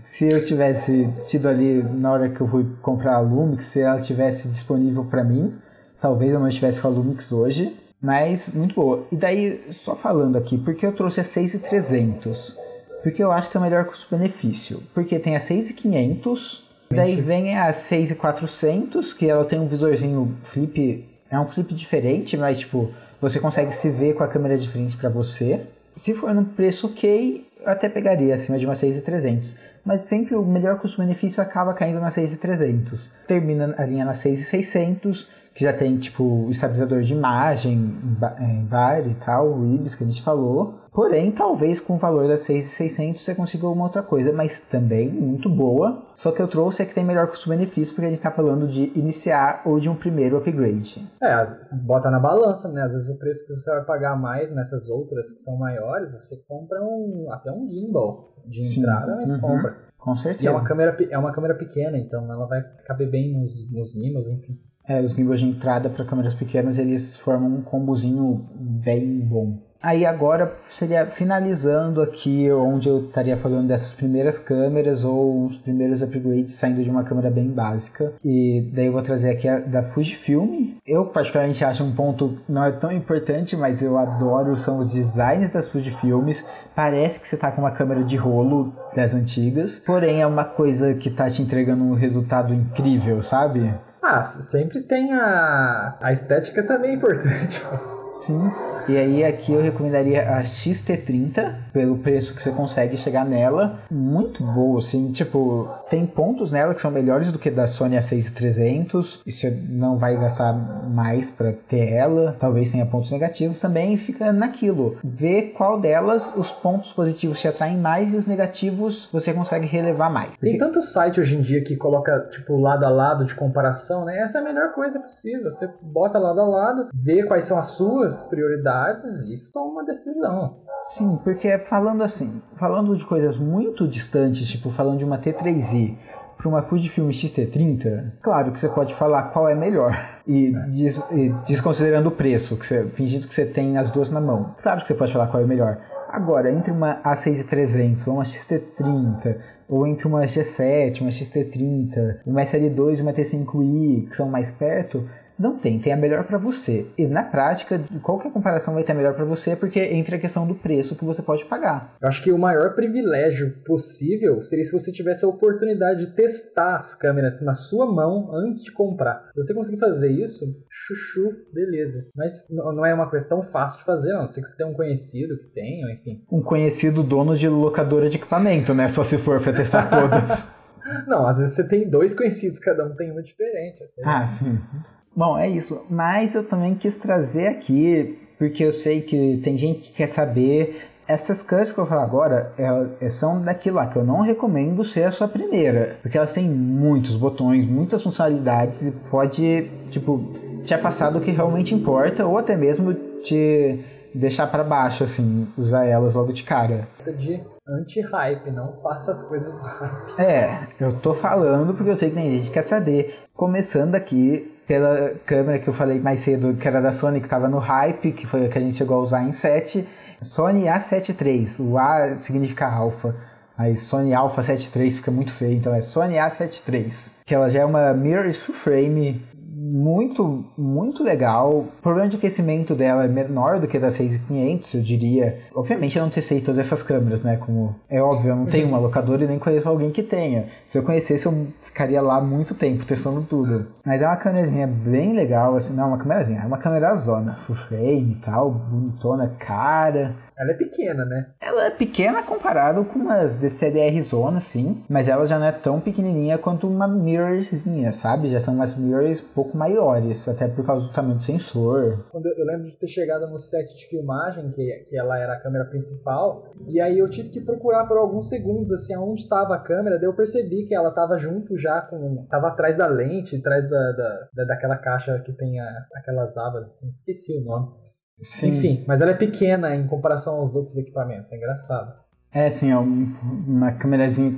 Se eu tivesse tido ali na hora que eu fui comprar a Lumix, se ela tivesse disponível para mim, talvez eu não estivesse com a Lumix hoje, mas muito boa. E daí, só falando aqui, por que eu trouxe a 6300? Porque eu acho que é o melhor custo-benefício. Porque tem a 6500, daí vem a 6400, que ela tem um visorzinho flip, é um flip diferente, mas tipo, você consegue se ver com a câmera de frente para você. Se for num preço ok, eu até pegaria acima de uma 6,300. Mas sempre o melhor custo-benefício acaba caindo na 6,300. Termina a linha na 6,600, que já tem tipo estabilizador de imagem em bar e tal, o IBIS que a gente falou. Porém, talvez com o valor da 6,600 você consiga alguma outra coisa, mas também muito boa. Só que eu trouxe é que tem melhor custo-benefício porque a gente está falando de iniciar ou de um primeiro upgrade. É, bota na balança, né? Às vezes o preço que você vai pagar mais nessas outras que são maiores, você compra um, até um gimbal de Sim. entrada, mas Uhum. compra. Com E certeza. é uma câmera, é uma câmera pequena, então ela vai caber bem nos, nos gimbals, enfim. É, os gimbals de entrada para câmeras pequenas, eles formam um combozinho bem bom. Aí agora seria finalizando aqui onde eu estaria falando dessas primeiras câmeras ou os primeiros upgrades saindo de uma câmera bem básica. E daí eu vou trazer aqui a da Fujifilm. Eu particularmente acho um ponto não é tão importante, mas eu adoro são os designs das Fujifilms. Parece que você tá com uma câmera de rolo das antigas, porém é uma coisa que tá te entregando um resultado incrível, sabe? Ah, sempre tem a. A estética também é importante. Sim. E aí aqui eu recomendaria a XT30, pelo preço que você consegue chegar nela. Muito boa, assim, tipo, tem pontos nela que são melhores do que da Sony A6300. E você não vai gastar mais para ter ela. Talvez tenha pontos negativos também. Fica naquilo. Ver qual delas os pontos positivos te atraem mais e os negativos você consegue relevar mais. Tem Porque- tanto site hoje em dia que coloca, tipo, lado a lado de comparação, né? Essa é a melhor coisa possível. Você bota lado a lado, vê quais são as suas prioridades e toma uma decisão. Sim, porque falando assim, falando de coisas muito distantes, tipo falando de uma T3i para uma Fujifilm X-T30, claro que você pode falar qual é melhor. E, des- e desconsiderando o preço, que você, fingindo que você tem as duas na mão. Claro que você pode falar qual é melhor. Agora, entre uma A6300 ou uma XT30, ou entre uma G7, uma XT30, uma SL2 e uma T5i, que são mais perto, não tem, tem a melhor para você. E na prática, qualquer comparação vai ter a melhor para você, porque entra a questão do preço que você pode pagar. Eu acho que o maior privilégio possível seria se você tivesse a oportunidade de testar as câmeras na sua mão antes de comprar. Se você conseguir fazer isso, chuchu, beleza. Mas não é uma coisa tão fácil de fazer, não. Se você tem um conhecido que tem, ou enfim. Um conhecido dono de locadora de equipamento, né? Só se for para testar todas. Não, às vezes você tem dois conhecidos, cada um tem uma diferente. assim. ah, sim. Bom, é isso. Mas eu também quis trazer aqui, porque eu sei que tem gente que quer saber. Essas câmeras que eu vou falar agora é- é- são daquilo lá que eu não recomendo ser a sua primeira. Porque elas têm muitos botões, muitas funcionalidades e pode, tipo, te afastar do que realmente importa ou até mesmo te deixar para baixo, assim, usar elas logo de cara. de anti-hype, não faça as coisas do hype. É, eu tô falando porque eu sei que tem gente que quer saber. Começando aqui pela câmera que eu falei mais cedo, que era da Sony, que tava no hype, que foi a que a gente chegou a usar em 7. Sony A7 III. O A significa alfa. Aí Sony Alpha 7 III fica muito feio, então é Sony A7 III. Que ela já é uma full frame muito, muito legal. O problema de aquecimento dela é menor do que da 6500, eu diria. Obviamente eu não testei todas essas câmeras, né? Como é óbvio, eu não tenho uma locadora e nem conheço alguém que tenha. Se eu conhecesse, eu ficaria lá muito tempo testando tudo. Mas é uma câmerazinha bem legal, assim, não é uma câmerazinha, é uma câmera zona, full frame e tal, bonitona, cara. Ela é pequena, né? Ela é pequena comparado com umas DCDR Zona, sim, mas ela já não é tão pequenininha quanto uma mirrorzinha, sabe? Já são umas mirrors pouco maiores, até por causa do tamanho do sensor. Quando eu, eu lembro de ter chegado no set de filmagem, que, que ela era a câmera principal, e aí eu tive que procurar por alguns segundos, assim, aonde estava a câmera, daí eu percebi que ela estava junto já com... Tava atrás da lente, atrás da, da, da daquela caixa que tem a, aquelas abas, assim, esqueci o nome. Sim. Enfim, mas ela é pequena em comparação aos outros equipamentos, é engraçado. É, assim, é um- uma câmerazinha.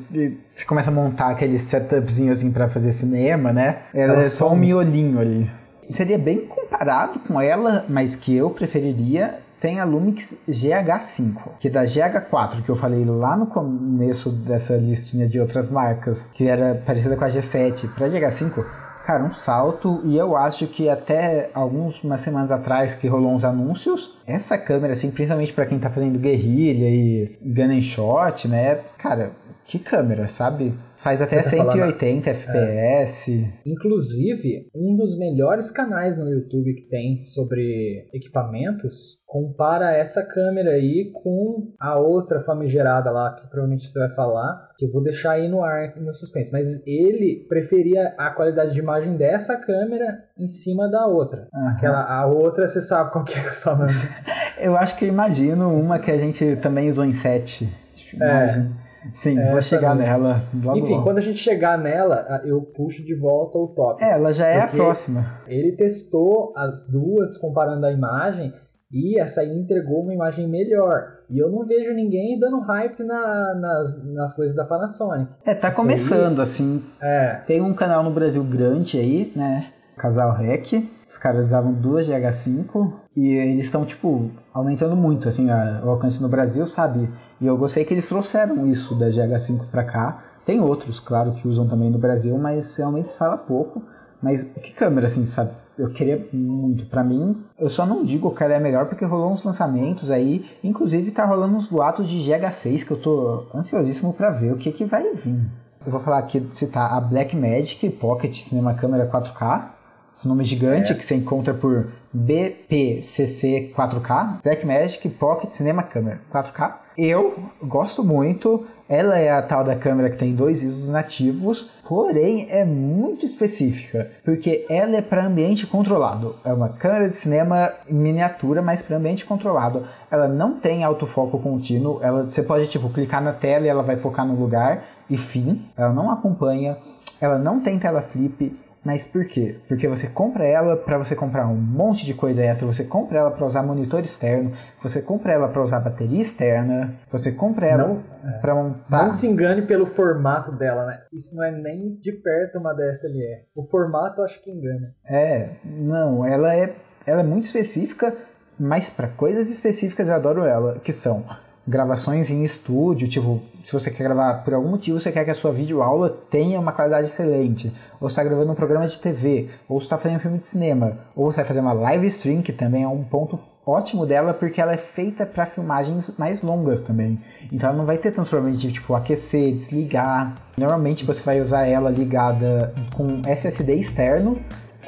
Você começa a montar aqueles setupzinhos assim pra fazer cinema, né? Ela, Ela é só um miolinho ali. Seria bem comparado com ela, mas que eu preferiria. Tem a Lumix GH5, que da GH4, que eu falei lá no começo dessa listinha de outras marcas, que era parecida com a G7, pra GH5, cara, um salto. E eu acho que até algumas semanas atrás que rolou uns anúncios, essa câmera, assim, principalmente pra quem tá fazendo guerrilha e gun and shot, né? Cara, que câmera, sabe? Faz até Você tá falando- 180 FPS. Inclusive, um dos melhores canais no YouTube que tem sobre equipamentos compara essa câmera aí com a outra famigerada lá, que provavelmente você vai falar, que eu vou deixar aí no ar, no suspense. Mas ele preferia a qualidade de imagem dessa câmera em cima da outra. Aham. Aquela, a outra, você sabe qual que é que eu tô falando. Eu acho que eu imagino uma que a gente também usou em set de filmagem. Sim, É, vou chegar mesmo. nela logo Enfim, logo. quando a gente chegar nela, eu puxo de volta o top. É, ela já é a próxima. Ele testou as duas comparando a imagem e essa aí entregou uma imagem melhor. E eu não vejo ninguém dando hype na- nas, nas coisas da Panasonic. É, tá Isso começando, assim. É, Tem um canal no Brasil grande aí, né? Casal Rec. Os caras usavam duas GH5 e eles estão, tipo, aumentando muito, assim, a- o alcance no Brasil, sabe? E eu gostei que eles trouxeram isso da GH5 pra cá. Tem outros, claro, que usam também no Brasil, mas realmente fala pouco. Mas que câmera, assim, sabe? Eu queria muito. Pra mim, eu só não digo que ela é melhor porque rolou uns lançamentos aí. Inclusive, tá rolando uns boatos de GH6 que eu tô ansiosíssimo pra ver o que, que vai vir. Eu vou falar aqui, citar a Blackmagic Pocket Cinema Câmera 4K. Esse nome gigante É. que você encontra por BPCC 4K. Blackmagic Pocket Cinema Camera 4K. Eu gosto muito. Ela é a tal da câmera que tem dois ISOs nativos, porém é muito específica, porque ela é para ambiente controlado. É uma câmera de cinema em miniatura, mas para ambiente controlado. Ela não tem autofoco contínuo. Ela, você pode tipo clicar na tela e ela vai focar no lugar e fim. Ela não acompanha. Ela não tem tela flip. Mas por quê? Porque você compra ela para você comprar um monte de coisa extra, você compra ela para usar monitor externo, você compra ela para usar bateria externa, você compra ela Não- para montar. não se engane pelo formato dela, né? Isso não é nem de perto uma DSLR. O formato eu acho que engana. É, não, ela é, ela é muito específica, mas para coisas específicas eu adoro ela, que são gravações em estúdio, tipo, se você quer gravar por algum motivo, você quer que a sua videoaula tenha uma qualidade excelente, ou está gravando um programa de TV, ou está fazendo um filme de cinema, ou você vai fazer uma live stream, que também é um ponto ótimo dela, porque ela é feita para filmagens mais longas também. Então ela não vai ter tantos problemas de tipo aquecer, desligar. Normalmente você vai usar ela ligada com SSD externo,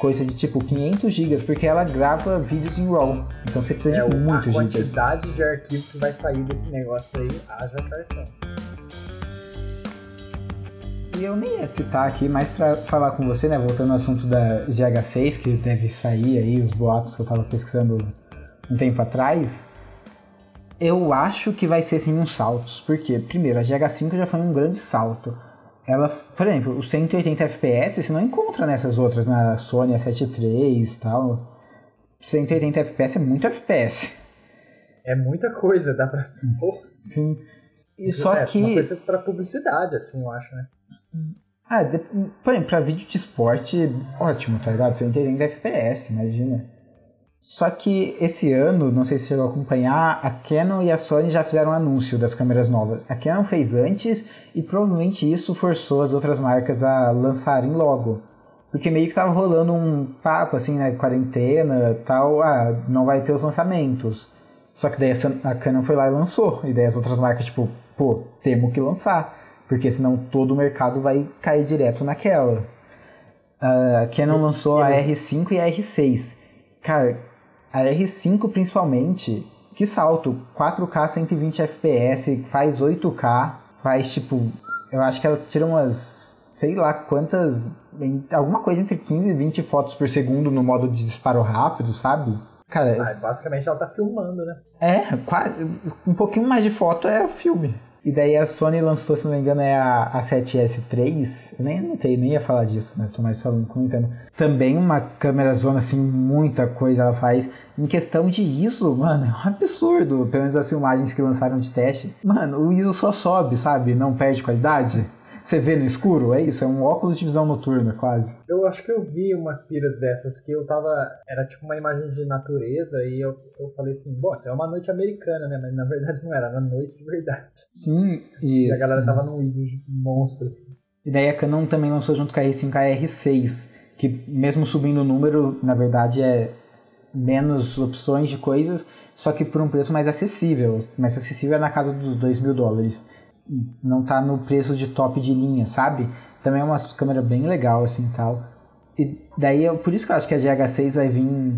coisa de tipo 500 GB, porque ela grava vídeos em RAW. Então você precisa É, de muitos a gigas. quantidade de arquivo que vai sair desse negócio aí, haja cartão. E eu nem ia citar aqui, mais pra falar com você, né? Voltando ao assunto da GH6, que deve sair aí, os boatos que eu tava pesquisando um tempo atrás. Eu acho que vai ser sim uns saltos. Porque, primeiro, a GH5 já foi um grande salto. Ela, por exemplo, os 180 FPS você não encontra nessas outras, na Sony A7 III e tal. 180 FPS é muito FPS. É muita coisa, dá pra. Porra, Sim. E só é, que. Uma coisa pra publicidade, assim, eu acho, né? Ah, de... por exemplo, pra vídeo de esporte, ótimo, tá ligado? 180 FPS, imagina. Só que esse ano, não sei se chegou a acompanhar, a Canon e a Sony já fizeram um anúncio das câmeras novas. A Canon fez antes e provavelmente isso forçou as outras marcas a lançarem logo. Porque meio que tava rolando um papo assim, né, quarentena tal, ah, não vai ter os lançamentos. Só que daí a Canon foi lá e lançou. E daí as outras marcas, tipo, pô, temos que lançar. Porque senão todo o mercado vai cair direto naquela. A Canon lançou a R5 e a R6. Cara, a R5 principalmente, que salto, 4K 120 FPS, faz 8K, faz tipo, eu acho que ela tira umas, sei lá quantas, alguma coisa entre 15 e 20 fotos por segundo no modo de disparo rápido, sabe? Cara, Ah, basicamente ela tá filmando, né? é, quase, um pouquinho mais de foto é filme. E daí a Sony lançou, se não me engano, é a, a 7S3. Eu nem anotei, nem ia falar disso, né? Tô mais falando, comentando. Também uma câmera zona, assim, muita coisa ela faz. Em questão de ISO, mano, é um absurdo. Pelo menos as filmagens que lançaram de teste. Mano, o ISO só sobe, sabe? Não perde qualidade. Você vê no escuro, é isso, é um óculos de visão noturna, quase. Eu acho que eu vi umas piras dessas que eu tava. Era tipo uma imagem de natureza e eu, eu falei assim, bom, isso é uma noite americana, né? Mas na verdade não era, era noite de verdade. Sim, e. E a galera tava num ISO monstro, assim. E daí a Canon também lançou junto com a R5 a R6, que mesmo subindo o número, na verdade é menos opções de coisas, só que por um preço mais acessível. Mais acessível é na casa dos 2 mil dólares. Não tá no preço de top de linha, sabe? Também é uma câmera bem legal, assim, tal. E daí, eu, por isso que eu acho que a GH6 vai vir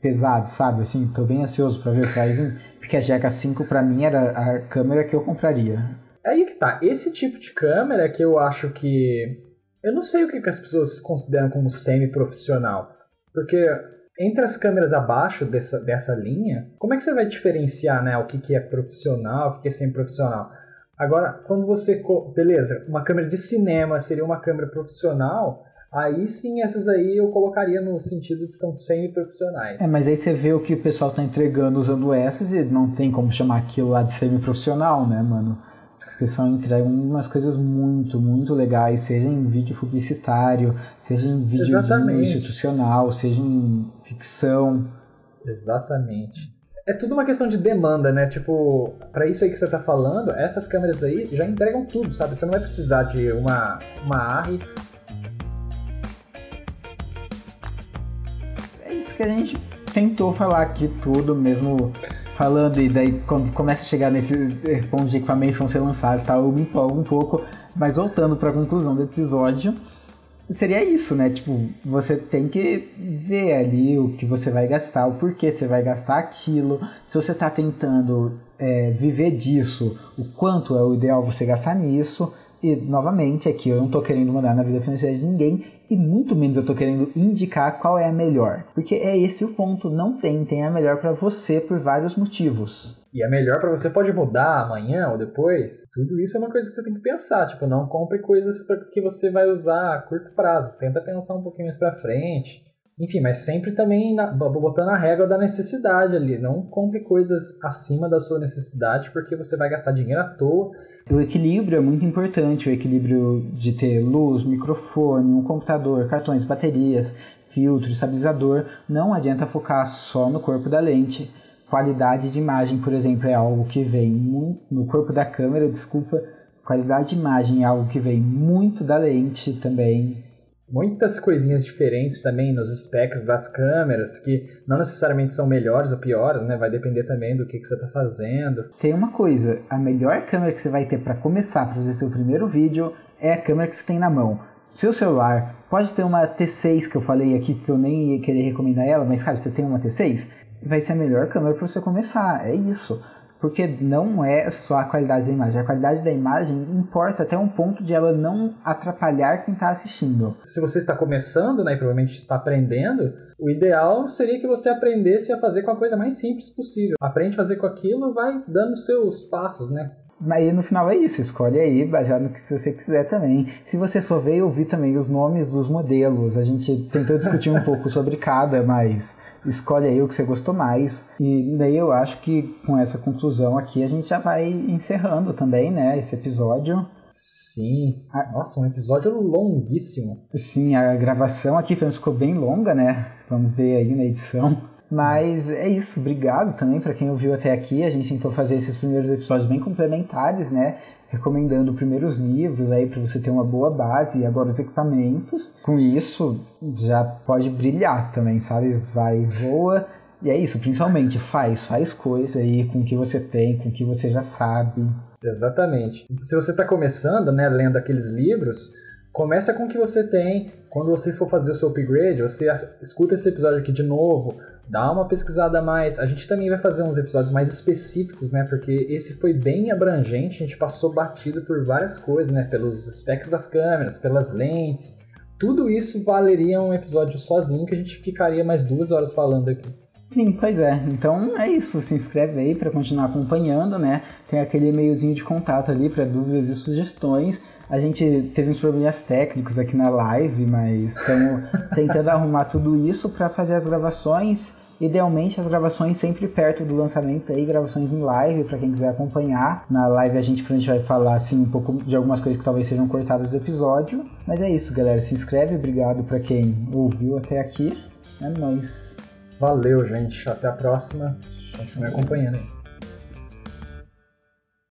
pesado, sabe? Assim, tô bem ansioso pra ver o que vai vir. Porque a GH5 pra mim era a câmera que eu compraria. Aí que tá, esse tipo de câmera que eu acho que. Eu não sei o que, que as pessoas consideram como semi-profissional. Porque entre as câmeras abaixo dessa, dessa linha, como é que você vai diferenciar né, o que, que é profissional, o que, que é semi-profissional? Agora, quando você. Beleza, uma câmera de cinema seria uma câmera profissional, aí sim essas aí eu colocaria no sentido de são semi-profissionais. É, mas aí você vê o que o pessoal tá entregando usando essas e não tem como chamar aquilo lá de semi-profissional, né, mano? O pessoal entrega umas coisas muito, muito legais, seja em vídeo publicitário, seja em vídeo institucional, seja em ficção. Exatamente. É tudo uma questão de demanda, né? Tipo, pra isso aí que você tá falando, essas câmeras aí já entregam tudo, sabe? Você não vai precisar de uma, uma ARRI. É isso que a gente tentou falar aqui tudo, mesmo falando, e daí quando começa a chegar nesse eh, ponto de equipamentos vão ser lançados, tá, eu me empolgo um pouco, mas voltando para a conclusão do episódio, seria isso, né? Tipo, você tem que ver ali o que você vai gastar, o porquê você vai gastar aquilo, se você tá tentando é, viver disso, o quanto é o ideal você gastar nisso. E novamente, aqui eu não tô querendo mandar na vida financeira de ninguém, e muito menos eu tô querendo indicar qual é a melhor. Porque é esse o ponto, não tem, tem a melhor para você por vários motivos. E é melhor pra você, pode mudar amanhã ou depois. Tudo isso é uma coisa que você tem que pensar. Tipo, não compre coisas que você vai usar a curto prazo. Tenta pensar um pouquinho mais pra frente. Enfim, mas sempre também na- botando a régua da necessidade ali. Não compre coisas acima da sua necessidade, porque você vai gastar dinheiro à toa. O equilíbrio é muito importante, o equilíbrio de ter luz, microfone, um computador, cartões, baterias, filtro, estabilizador. Não adianta focar só no corpo da lente. Qualidade de imagem, por exemplo, é algo que vem no corpo da câmera, desculpa. Qualidade de imagem é algo que vem muito da lente também. Muitas coisinhas diferentes também nos specs das câmeras, que não necessariamente são melhores ou piores, né? Vai depender também do que, que você está fazendo. Tem uma coisa, a melhor câmera que você vai ter para começar para fazer seu primeiro vídeo é a câmera que você tem na mão. Seu celular pode ter uma T6 que eu falei aqui que eu nem ia querer recomendar ela, mas cara, você tem uma T6, vai ser a melhor câmera para você começar. É isso. Porque não é só a qualidade da imagem, a qualidade da imagem importa até um ponto de ela não atrapalhar quem está assistindo. Se você está começando, né, e provavelmente está aprendendo, o ideal seria que você aprendesse a fazer com a coisa mais simples possível. Aprende a fazer com aquilo, vai dando seus passos, né? Mas no final é isso, escolhe aí, baseado no que você quiser também. Se você só veio ouvir também os nomes dos modelos, a gente tentou discutir um pouco sobre cada, mas escolhe aí o que você gostou mais. E daí eu acho que com essa conclusão aqui a gente já vai encerrando também, né, esse episódio. Sim. Ah. Nossa, um episódio longuíssimo. Sim, a gravação aqui ficou bem longa, né? Vamos ver aí na edição. Mas é isso, obrigado também para quem ouviu até aqui. A gente tentou fazer esses primeiros episódios bem complementares, né? Recomendando primeiros livros aí para você ter uma boa base e agora os equipamentos. Com isso, já pode brilhar também, sabe? Vai, voa. E é isso, principalmente faz, faz coisa aí com o que você tem, com o que você já sabe. Exatamente. Se você está começando, né, lendo aqueles livros, começa com o que você tem. Quando você for fazer o seu upgrade, você escuta esse episódio aqui de novo, dá uma pesquisada a mais. A gente também vai fazer uns episódios mais específicos, né? Porque esse foi bem abrangente, a gente passou batido por várias coisas, né? Pelos specs das câmeras, pelas lentes. Tudo isso valeria um episódio sozinho que a gente ficaria mais duas horas falando aqui. Sim, pois é. Então é isso. Se inscreve aí para continuar acompanhando, né? Tem aquele e-mailzinho de contato ali para dúvidas e sugestões. A gente teve uns problemas técnicos aqui na live, mas estamos tentando arrumar tudo isso para fazer as gravações. Idealmente as gravações sempre perto do lançamento aí, gravações em live para quem quiser acompanhar. Na live a gente, a gente vai falar assim um pouco de algumas coisas que talvez sejam cortadas do episódio. Mas é isso, galera. Se inscreve, obrigado para quem ouviu até aqui. É nóis. Valeu, gente. Até a próxima. Continue acompanhando.